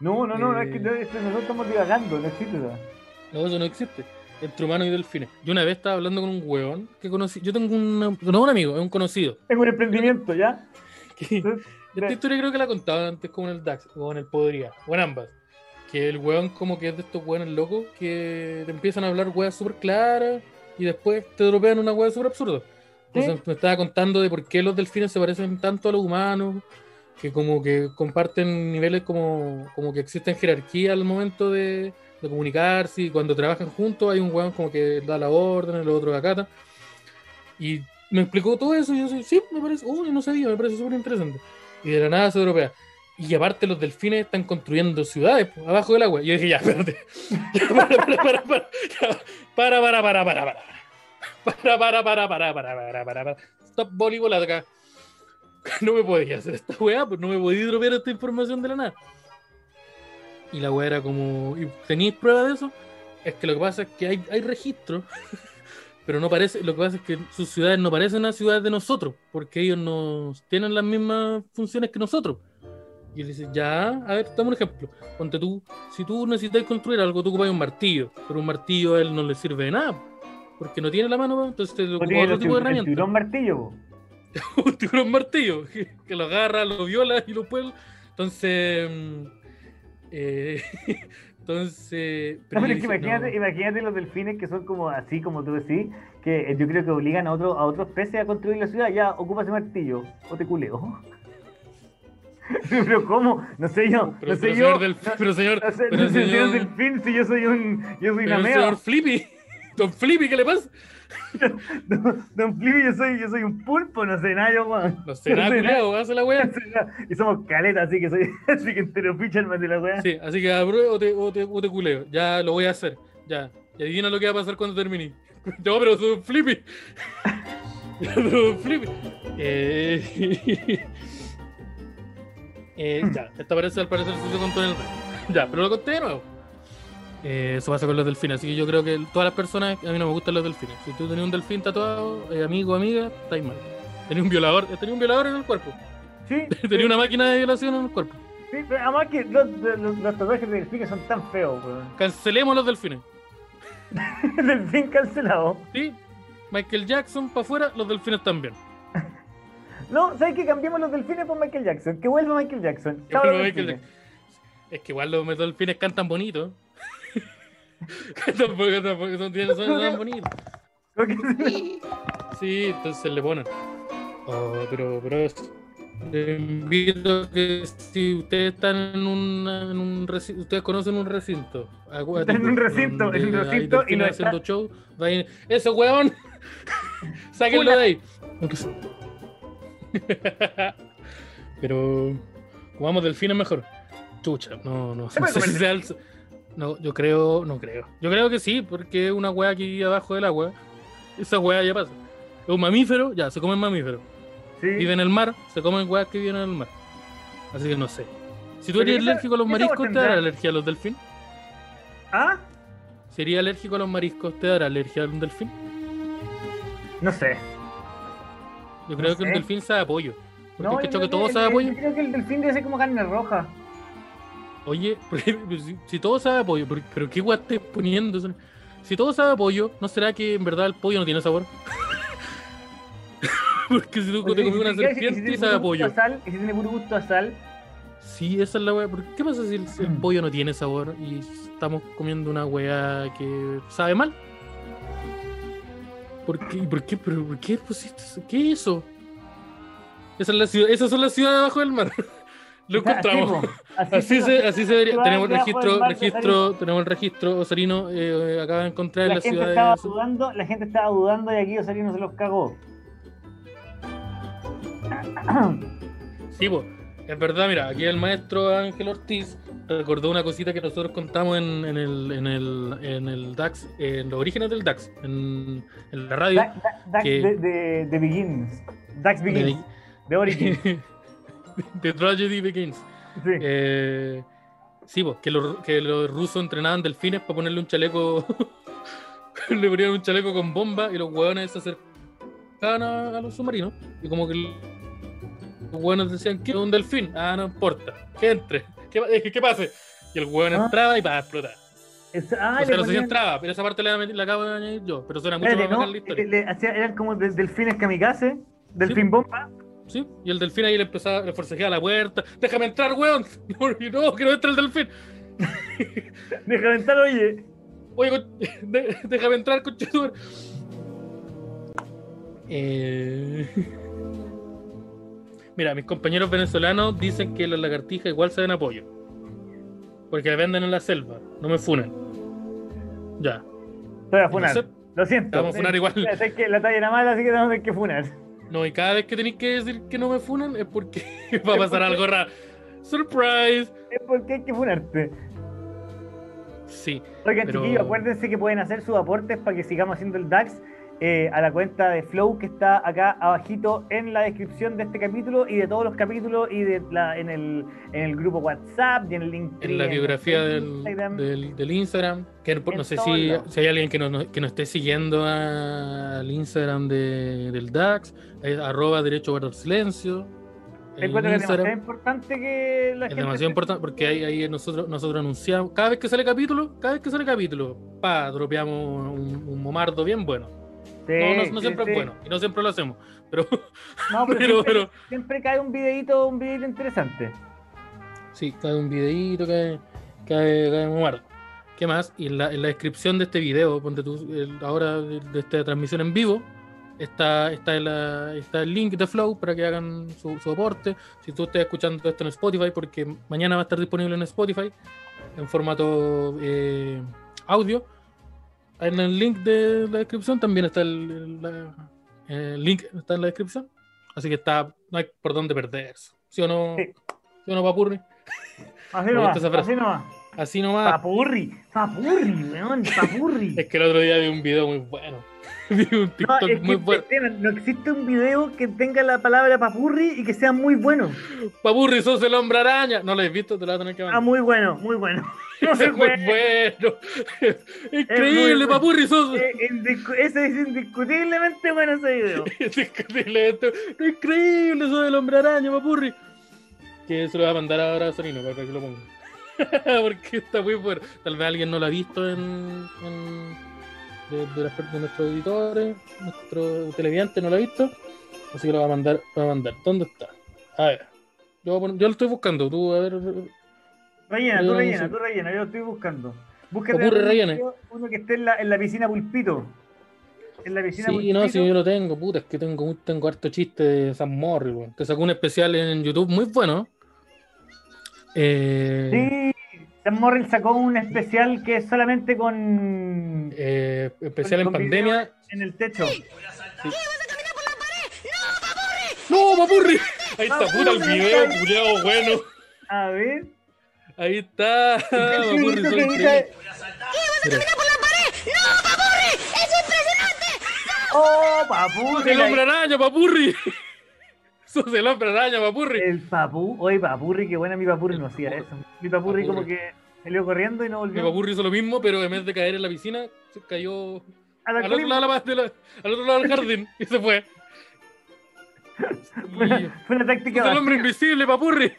No, no, no, no, es que Eh. no, nosotros estamos divagando, no existe eso. No, eso no existe. Entre humanos y delfines. Yo una vez estaba hablando con un weón que conocí. Yo tengo un. No un amigo, es un conocido. Tengo un emprendimiento, ¿ya? que- Esta historia creo que la contaba antes como en el DAX o en el Podría, o en ambas. Que el weón como que es de estos weones locos que te empiezan a hablar weas súper claras y después te dropean una wea súper absurda. Entonces me estaba contando de por qué los delfines se parecen tanto a los humanos, que como que comparten niveles como, como que existen jerarquía al momento de, de comunicarse y cuando trabajan juntos hay un weón como que da la orden, el otro acata. Y me explicó todo eso y yo sí, me parece, uy, no sabía, me parece súper interesante. Y de la nada se europea. Y aparte los delfines están construyendo ciudades abajo del agua. Y yo dije, ya, espérate. Para, para, para, para. Ya, para, para, para, para, para. Para, para, para, para, para, para, para, para. Stop voleibol acá. No me podía hacer esta weá, pues no me podía dropear esta información de la nada. Y la weá era como. ¿y ¿Tenéis prueba de eso? Es que lo que pasa es que hay, hay registro, pero no parece. Lo que pasa es que sus ciudades no parecen a ciudades de nosotros, porque ellos no tienen las mismas funciones que nosotros. Y él dice, ya, a ver, dame un ejemplo. Ponte tú, si tú necesitas construir algo, tú ocupas un martillo, pero un martillo a él no le sirve de nada, porque no tiene la mano, entonces te ocupa otro tipo de herramienta. tiburón martillo, un tiburón martillo que, que lo agarra, lo viola y lo puede. Entonces. Eh, entonces. No, pero yo es que dije, imagínate, no. imagínate los delfines que son como así, como tú decís, que eh, yo creo que obligan a, otro, a otros peces a construir la ciudad. Ya, ocupa ese martillo o te culeo. pero ¿cómo? No sé yo, Pero, no sé pero yo. señor, delfín, pero señor, No sé, pero señor- delfín si yo soy un. Yo soy una señor mea. Flippy, don Flippy, ¿qué le pasa? Don, don Flippy, yo soy, yo soy un pulpo, no sé nada yo, weón. No sé, nada, sé culiao, hace la nada. Y somos caletas, así que soy. Así que entero de la weá. Sí, así que apruebo o te, o, te, o te culeo. Ya lo voy a hacer. Ya. Y adivina lo que va a pasar cuando termine. No, pero soy un Flippy. Soy un Flippy. Eh, eh, ya, esta parece al parecer se contó en el. Ya, pero lo conté de nuevo. Eh, eso pasa con los delfines, así que yo creo que todas las personas, a mí no me gustan los delfines. Si tú tenías un delfín tatuado, eh, amigo o amiga, estáis mal. Tenía un violador, tenía un violador en el cuerpo. Sí, Tenía una máquina de violación en el cuerpo. sí, pero además que los, los, los tatuajes de delfines son tan feos, weón. Cancelemos los delfines. Delfín cancelado. Sí, Michael Jackson para afuera, los delfines también. No, ¿sabes qué? Cambiemos los delfines por Michael Jackson. Que vuelva Michael Jackson. Que Chao, Michael delfines. Es que igual los delfines cantan bonito. cantan porque son, son, son bonitos. Sí. Sí, entonces le ponen. Oh, pero, pero es- le invito a que si ustedes están en, una- en un recinto, ustedes conocen un recinto. Están en un recinto, en un recinto y no haciendo está- show, vayan- ¡Ese weón! ¡Sáquenlo de ahí! Pero como vamos delfines mejor. Chucha, no, no, ¿Se no sé si sea el- No, yo creo, no creo. Yo creo que sí, porque es una weá aquí abajo del agua. Esa weá ya pasa. Es un mamífero, ya, se comen mamíferos. Sí. Vive en el mar, se comen weas que viven en el mar. Así que no sé. Si tú eres ¿qué alérgico a los mariscos, ¿te dará alergia a los delfines? ¿Ah? Si eres alérgico a los mariscos, ¿te dará alergia a un delfín? No sé. Yo creo No que un sé. delfín sabe a pollo. Porque No, que que pollo. Yo creo que el delfín debe ser como carne roja. Oye, porque si, si todo sabe a pollo, pero, qué weá estás poniendo? Si todo sabe a pollo, ¿no será que en verdad el pollo no tiene sabor? porque si tú te comes si una si serpiente y tiene sabe a pollo. sal, y si tiene puro gusto a sal, Sí, esa es la weá. ¿Por ¿Qué pasa si el, si el pollo no tiene sabor y estamos comiendo una weá que sabe mal? ¿Por qué? ¿Por qué? ¿Pero por qué pusiste eso? ¿Qué es eso? Esa es la ciudad, esas son las ciudades abajo del mar. Lo encontramos. Así. Así se, así se debería. Tenemos registro, registro, tenemos el registro. Osarino eh, acaba de encontrar la la, gente ciudad estaba de. dudando, la gente estaba dudando y aquí Osorino se los cagó. Sí, pues. Es verdad, mira, aquí el maestro Ángel Ortiz recordó una cosita que nosotros contamos en, en el, en, el, en el DAX, en los orígenes del DAX, en, en la radio. Da- da- Dax que- de, de, de Begins. Dax Begins. De Origins. The Tragedy Begins. Sí. Eh, sí, pues, que los, que los rusos entrenaban delfines para ponerle un chaleco. le ponían un chaleco con bomba y los hueones se, acer- pescaban a, a los submarinos. Y como que los buenos decían que un delfín. Ah, no importa. Que entre. Que, que pase. Y el hueón Ah. entraba y para explotar. Es- ah, o sea, no sé si ponían- entraba, pero esa parte la, la acabo de añadir yo. Pero suena mucho espérate, más ¿no? la historia. Le- le hacía- eran como de- delfines kamikaze, delfín bomba. Sí, y el delfín ahí le empezaba, le forcejeaba la puerta. Déjame entrar, weón. No, no, que no entre el delfín. Deja de entrar, oye. Oye, de- déjame entrar, conchetumare. Eh... Mira, mis compañeros venezolanos dicen que las lagartijas igual se den apoyo. Porque venden en la selva. No me funen. Ya. Voy a No funar. sé. Lo siento. Vamos a funar igual. Sé que la talla era mala, así que te vamos a tener que funar. No, y cada vez que tenéis que decir que no me funen es porque va a pasar algo raro. Surprise. Es porque hay que funarte. Sí. Oigan, Pero- chiquillos, acuérdense que pueden hacer sus aportes para que sigamos haciendo el DAX eh, a la cuenta de Flow que está acá abajito en la descripción de este capítulo y de todos los capítulos y de la, en, el, en el grupo WhatsApp y en el link en la biografía del, Instagram. del, del Instagram. Que no sé si, si hay alguien que no, no- que no esté siguiendo al Instagram de, del DAX, es arroba derecho guardar silencio. en Encuentro que es demasiado importante que la Es gente... demasiado importante porque ahí, ahí nosotros, nosotros anunciamos, cada vez que sale capítulo, cada vez que sale capítulo, pa, dropeamos un, un momardo bien bueno. Sí, no, no, no siempre sí. es bueno, y no siempre lo hacemos, pero No, pero, Pero- siempre, pero- siempre cae un videito, un videito interesante. Sí, cae un videíto, cae, cae, cae un muerto. ¿Qué más? Y en la, en la descripción de este video, ponte tú, el- ahora de, de esta transmisión en vivo, está, está, la- está el link de Flow para que hagan su, su aporte. Si tú estás escuchando esto en Spotify, porque mañana va a estar disponible en Spotify en formato eh, audio. En el link de la descripción también está el, el- la- el link, está en la descripción. Así que está, no hay por dónde perderse. ¿Sí o no? Sí. ¿Sí o no, Papurri? Así nomás, así nomás. Así nomás. Papurri, papurri, weón, papurri. Es que el otro día vi un video muy bueno. vi un No, TikTok es que, muy bueno. Esteban, no existe un video que tenga la palabra papurri y que sea muy bueno. Papurri, sos el hombre araña. No lo he visto, te lo voy a tener que Ah, mandar. muy bueno, muy bueno. No es muy bueno. Increíble. Papurri, sos. Eh, Ese es indiscutiblemente bueno ese video. Es increíble sos el hombre araña, Papurri. Que se lo voy a mandar ahora a Sonino para que lo ponga. Porque está muy bueno. Tal vez alguien no lo ha visto en. en- de, de las de nuestros editores, nuestro televidente no lo ha visto. Así que lo va a mandar. Va a mandar. ¿Dónde está? A ver. Yo, yo lo estoy buscando. Tú, a ver. Rellena, Yo tú rellena, tú rellena, yo lo estoy buscando. Búscate uno, que esté en la, en la piscina pulpito. En la piscina Sí, pulpito. no, si yo lo tengo, puta, es que tengo, tengo harto chiste de San Morri. Que sacó un especial en YouTube muy bueno. Eh, Sí, Sam Morrill sacó un especial que es solamente con. eh, especial en con pandemia. En el techo. ¡No, papurri! Ahí está, Papurri, puta el video, culiao, bueno. A ver. Ahí está, papurri, finito soy que increíble. dice. ¡Oh, Sos papurri! el hombre araña, papurri. Sos el hombre araña, papurri. El papu, oye papurri, qué buena mi papurri no hacía eso. Mi papurri como Papurri. que salió corriendo y no volvió. papurri hizo lo mismo, pero en vez de caer en la piscina, se cayó al otro lado, de la- de la- al otro lado del jardín y se fue. Fue una, fue una táctica. ¡Es el hombre invisible, papurri!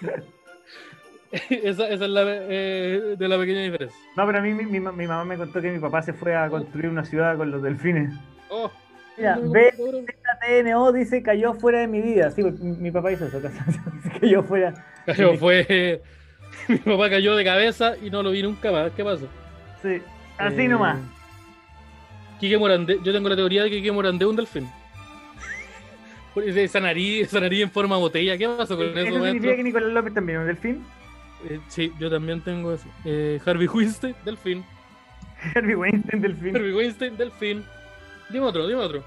esa, esa es la eh, de la pequeña diferencia. No, pero a mí mi, mi, mi mamá me contó que mi papá se fue a construir una ciudad con los delfines. Oh, Mira, no, ve, ahora- TNO dice cayó fuera de mi vida. Sí, mi mi papá hizo eso. cayó fuera. Cayó, fue. Mi papá cayó de cabeza y no lo vi nunca más. ¿Qué pasó? Sí, así Eh, nomás. Quique Morandé, yo tengo la teoría de que Quique Morandé es un delfín. Esa nariz, esa nariz en forma de botella, ¿qué pasó con Eso eso, significa maestro? que Nicolás López también es un delfín. Eh, sí, yo también tengo eso. Eh, Harvey Weinstein, delfín. Harvey Weinstein, delfín. Harvey Weinstein, delfín. Dime otro, dime otro.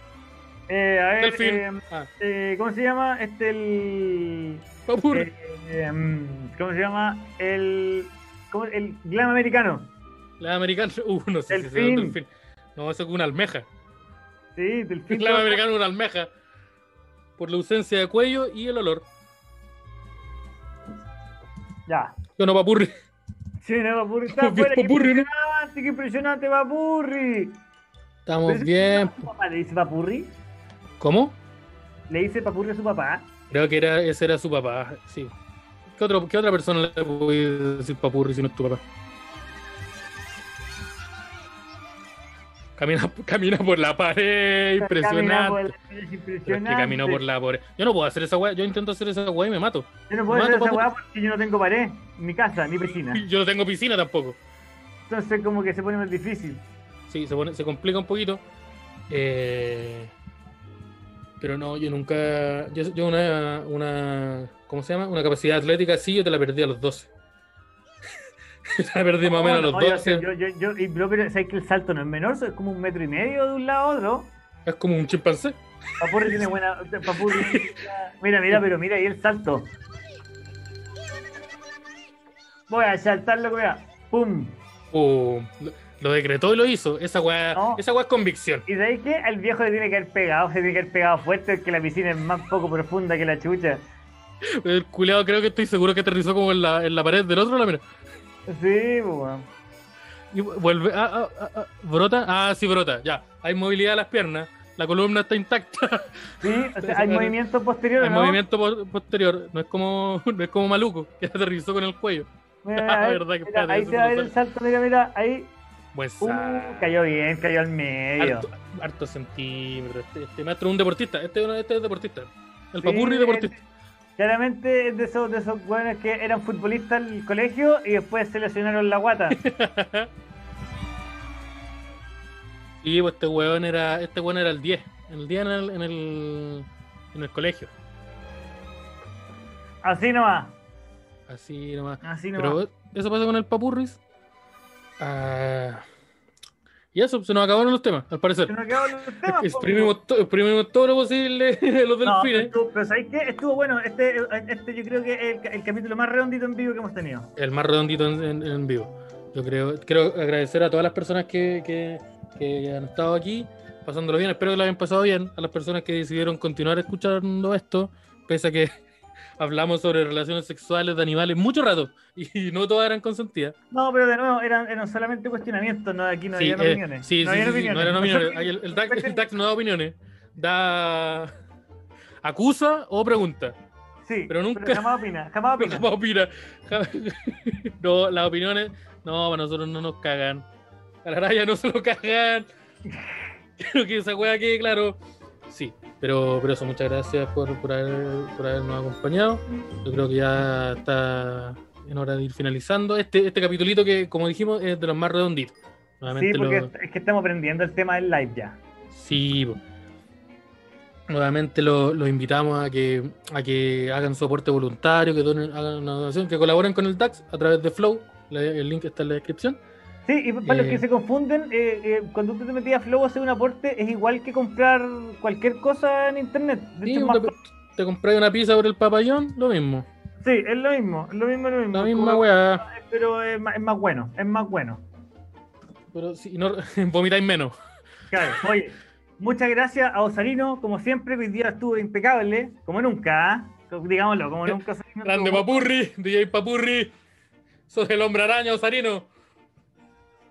Eh, a ver, Delfín. eh, Ah, eh, ¿cómo se llama? Este, el. Papurri. eh, mm, ¿Cómo se llama? El. ¿cómo? El glam americano. La americana. Uh, no sé si será un Delfín. delfín. No, eso es una almeja. Sí, delfín. La americana es una almeja. Por la ausencia de cuello y el olor. Ya. Yo no papurri. Sí, no, Papurri está Bien, afuera. ¡Qué Papurri, ¿no? impresionante, qué impresionante, Papurri! Estamos bien. ¿Tu papá le dice Papurri? ¿Cómo? Le dice papurri a su papá. Creo que era, ese era su papá, sí. ¿Qué, otro, qué otra persona le puede decir papurri si no es tu papá? Camina, camina por la pared, impresionante. la- Pero es que impresionante. caminó por la pared. Yo no puedo hacer esa weá, yo intento hacer esa weá y me mato. Yo no puedo hacer esa weá porque yo no tengo pared, ni casa, ni piscina. Yo no tengo piscina tampoco. Entonces como que se pone más difícil. Sí, se, pone, se complica un poquito. Eh, pero no, yo nunca. Yo, yo una, una. ¿Cómo se llama? Una capacidad atlética así, yo te la perdí a los 12. la perdí más o menos a los No, yo- 12. Yo, yo, yo, y- pero, ¿sabes que el salto no es menor? Es como un metro y medio de un lado a otro. Es como un chimpancé. Papurri tiene buena. Papurri. Mira, mira, pero mira ahí el salto. Voy a saltarlo, mira. ¡Pum! Pum. Lo decretó y lo hizo. Esa weá, No. esa weá es convicción. ¿Y sabéis qué? Al viejo le tiene que haber pegado, se tiene que haber pegado fuerte porque la piscina es más poco profunda que la chucha. El culeado creo que estoy seguro que aterrizó como en la, en la pared del otro, la mira. Sí, pues, weón. Y vuelve. Ah, ah, ah, ah, ¿Brota? Ah, sí, brota. Ya. Hay movilidad de las piernas. La columna está intacta. Sí, o sea, hay movimiento posterior, Hay ¿no? movimiento po- posterior. No es como no es como Maluco, que aterrizó con el cuello. Mira, Ah, a ver, verdad que mira, ahí se va a no ver el salto, mira, mira, ahí. Buen Uh, salto. cayó bien, cayó al medio. harto, harto centímetro. Este, este maestro es un deportista. Este, este es deportista. El Sí, papurri deportista. es- Claramente es de esos, de esos weones que eran futbolistas en el colegio y después se lesionaron la guata. Y pues este weón era. Este weón era el 10. El 10 en el, en el, en el colegio. Así nomás, Así nomás. así nomás. Pero eso pasa con el papurris. Ah, y eso, se nos acabaron los temas, al parecer. Se nos quedaron los temas. Exprimimos, to- exprimimos todo lo posible los No, delfines. estuvo, pero ¿sabéis qué? Estuvo bueno. Este, este yo creo que es el, el capítulo más redondito en vivo que hemos tenido. el más redondito en, en- en vivo. Yo creo, quiero agradecer a todas las personas que, que- que han estado aquí, pasándolo bien. Espero que lo hayan pasado bien. A las personas que decidieron continuar escuchando esto, pese a que hablamos sobre relaciones sexuales de animales mucho rato y no todas eran consentidas. No, pero de nuevo, eran, eran solamente cuestionamientos, no, aquí no Sí, había eh, opiniones. sí, no sí, sí, sí, no eran opiniones. El, el no da opiniones. Da. Acusa o pregunta. Sí, pero nunca- jamás opina, jamás opina. Jamás opina. Jamás- No, las opiniones. No, para nosotros no nos cagan. A la raya no se lo cagan. Quiero que esa wea quede claro. Sí, pero, pero eso, muchas gracias por, por, haber- por habernos acompañado. Yo creo que ya está en hora de ir finalizando. Este, este capitulito que, como dijimos, es de los más redonditos. Sí, porque lo- es- que estamos aprendiendo el tema del live ya. Sí, nuevamente lo- los invitamos a que, a que hagan su aporte voluntario, que donen, hagan una donación, que colaboren con el DAX a través de Flow. La- el link está en la descripción. Sí, y para los Eh. que se confunden, eh, eh, cuando tú te metías a Flow a hacer un aporte, es igual que comprar cualquier cosa en internet. De Sí, hecho, es más te, co- te compras una pizza por el papayón, lo mismo. sí, es lo mismo, es lo mismo, es lo mismo. La misma weá. Pero es más, es más bueno, es más bueno. Pero si no vomitáis menos. Claro, oye, muchas gracias a Osarino, como siempre, hoy día estuvo impecable, como nunca, ¿ah? Digámoslo, como nunca. Osarino Grande estuvo- Papurri, DJ Papurri. Sos el hombre araña, Osarino.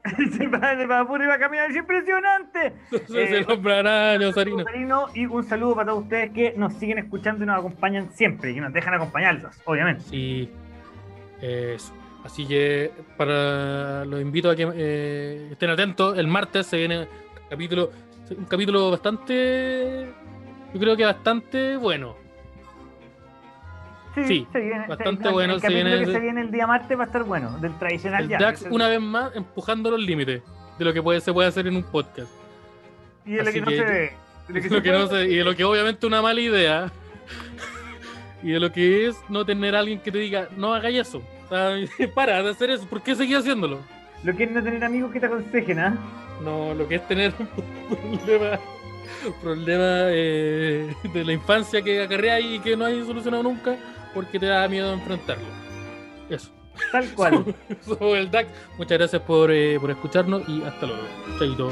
Se va de Papurri va a caminar, es impresionante. Eh, araña, Osarino. Osarino, y un saludo para todos ustedes que nos siguen escuchando y nos acompañan siempre, y que nos dejan acompañarlos, obviamente. Sí, eso. Así que para los invito a que eh, estén atentos. El martes se viene un capítulo, un capítulo bastante, yo creo que bastante bueno. Sí, se viene, bastante bueno, El se viene que ese- se viene el día martes va a estar bueno, del tradicional El ya. DAX una vez más empujando los límites de lo que puede, se puede hacer en un podcast. Y de lo que no se ve. de lo que se y de lo que obviamente es una mala idea. y de lo que es no tener a alguien que te diga, no hagáis eso. Para de hacer eso, ¿por qué seguís haciéndolo? Lo que es no tener amigos que te aconsejen, ¿ah? No, lo que es tener un problema, problema eh, de la infancia que acarrea y que no hay solucionado nunca porque te da miedo enfrentarlo. Eso. Tal cual. Somos el DAX. Muchas gracias por, eh, por escucharnos y hasta luego. Chaito.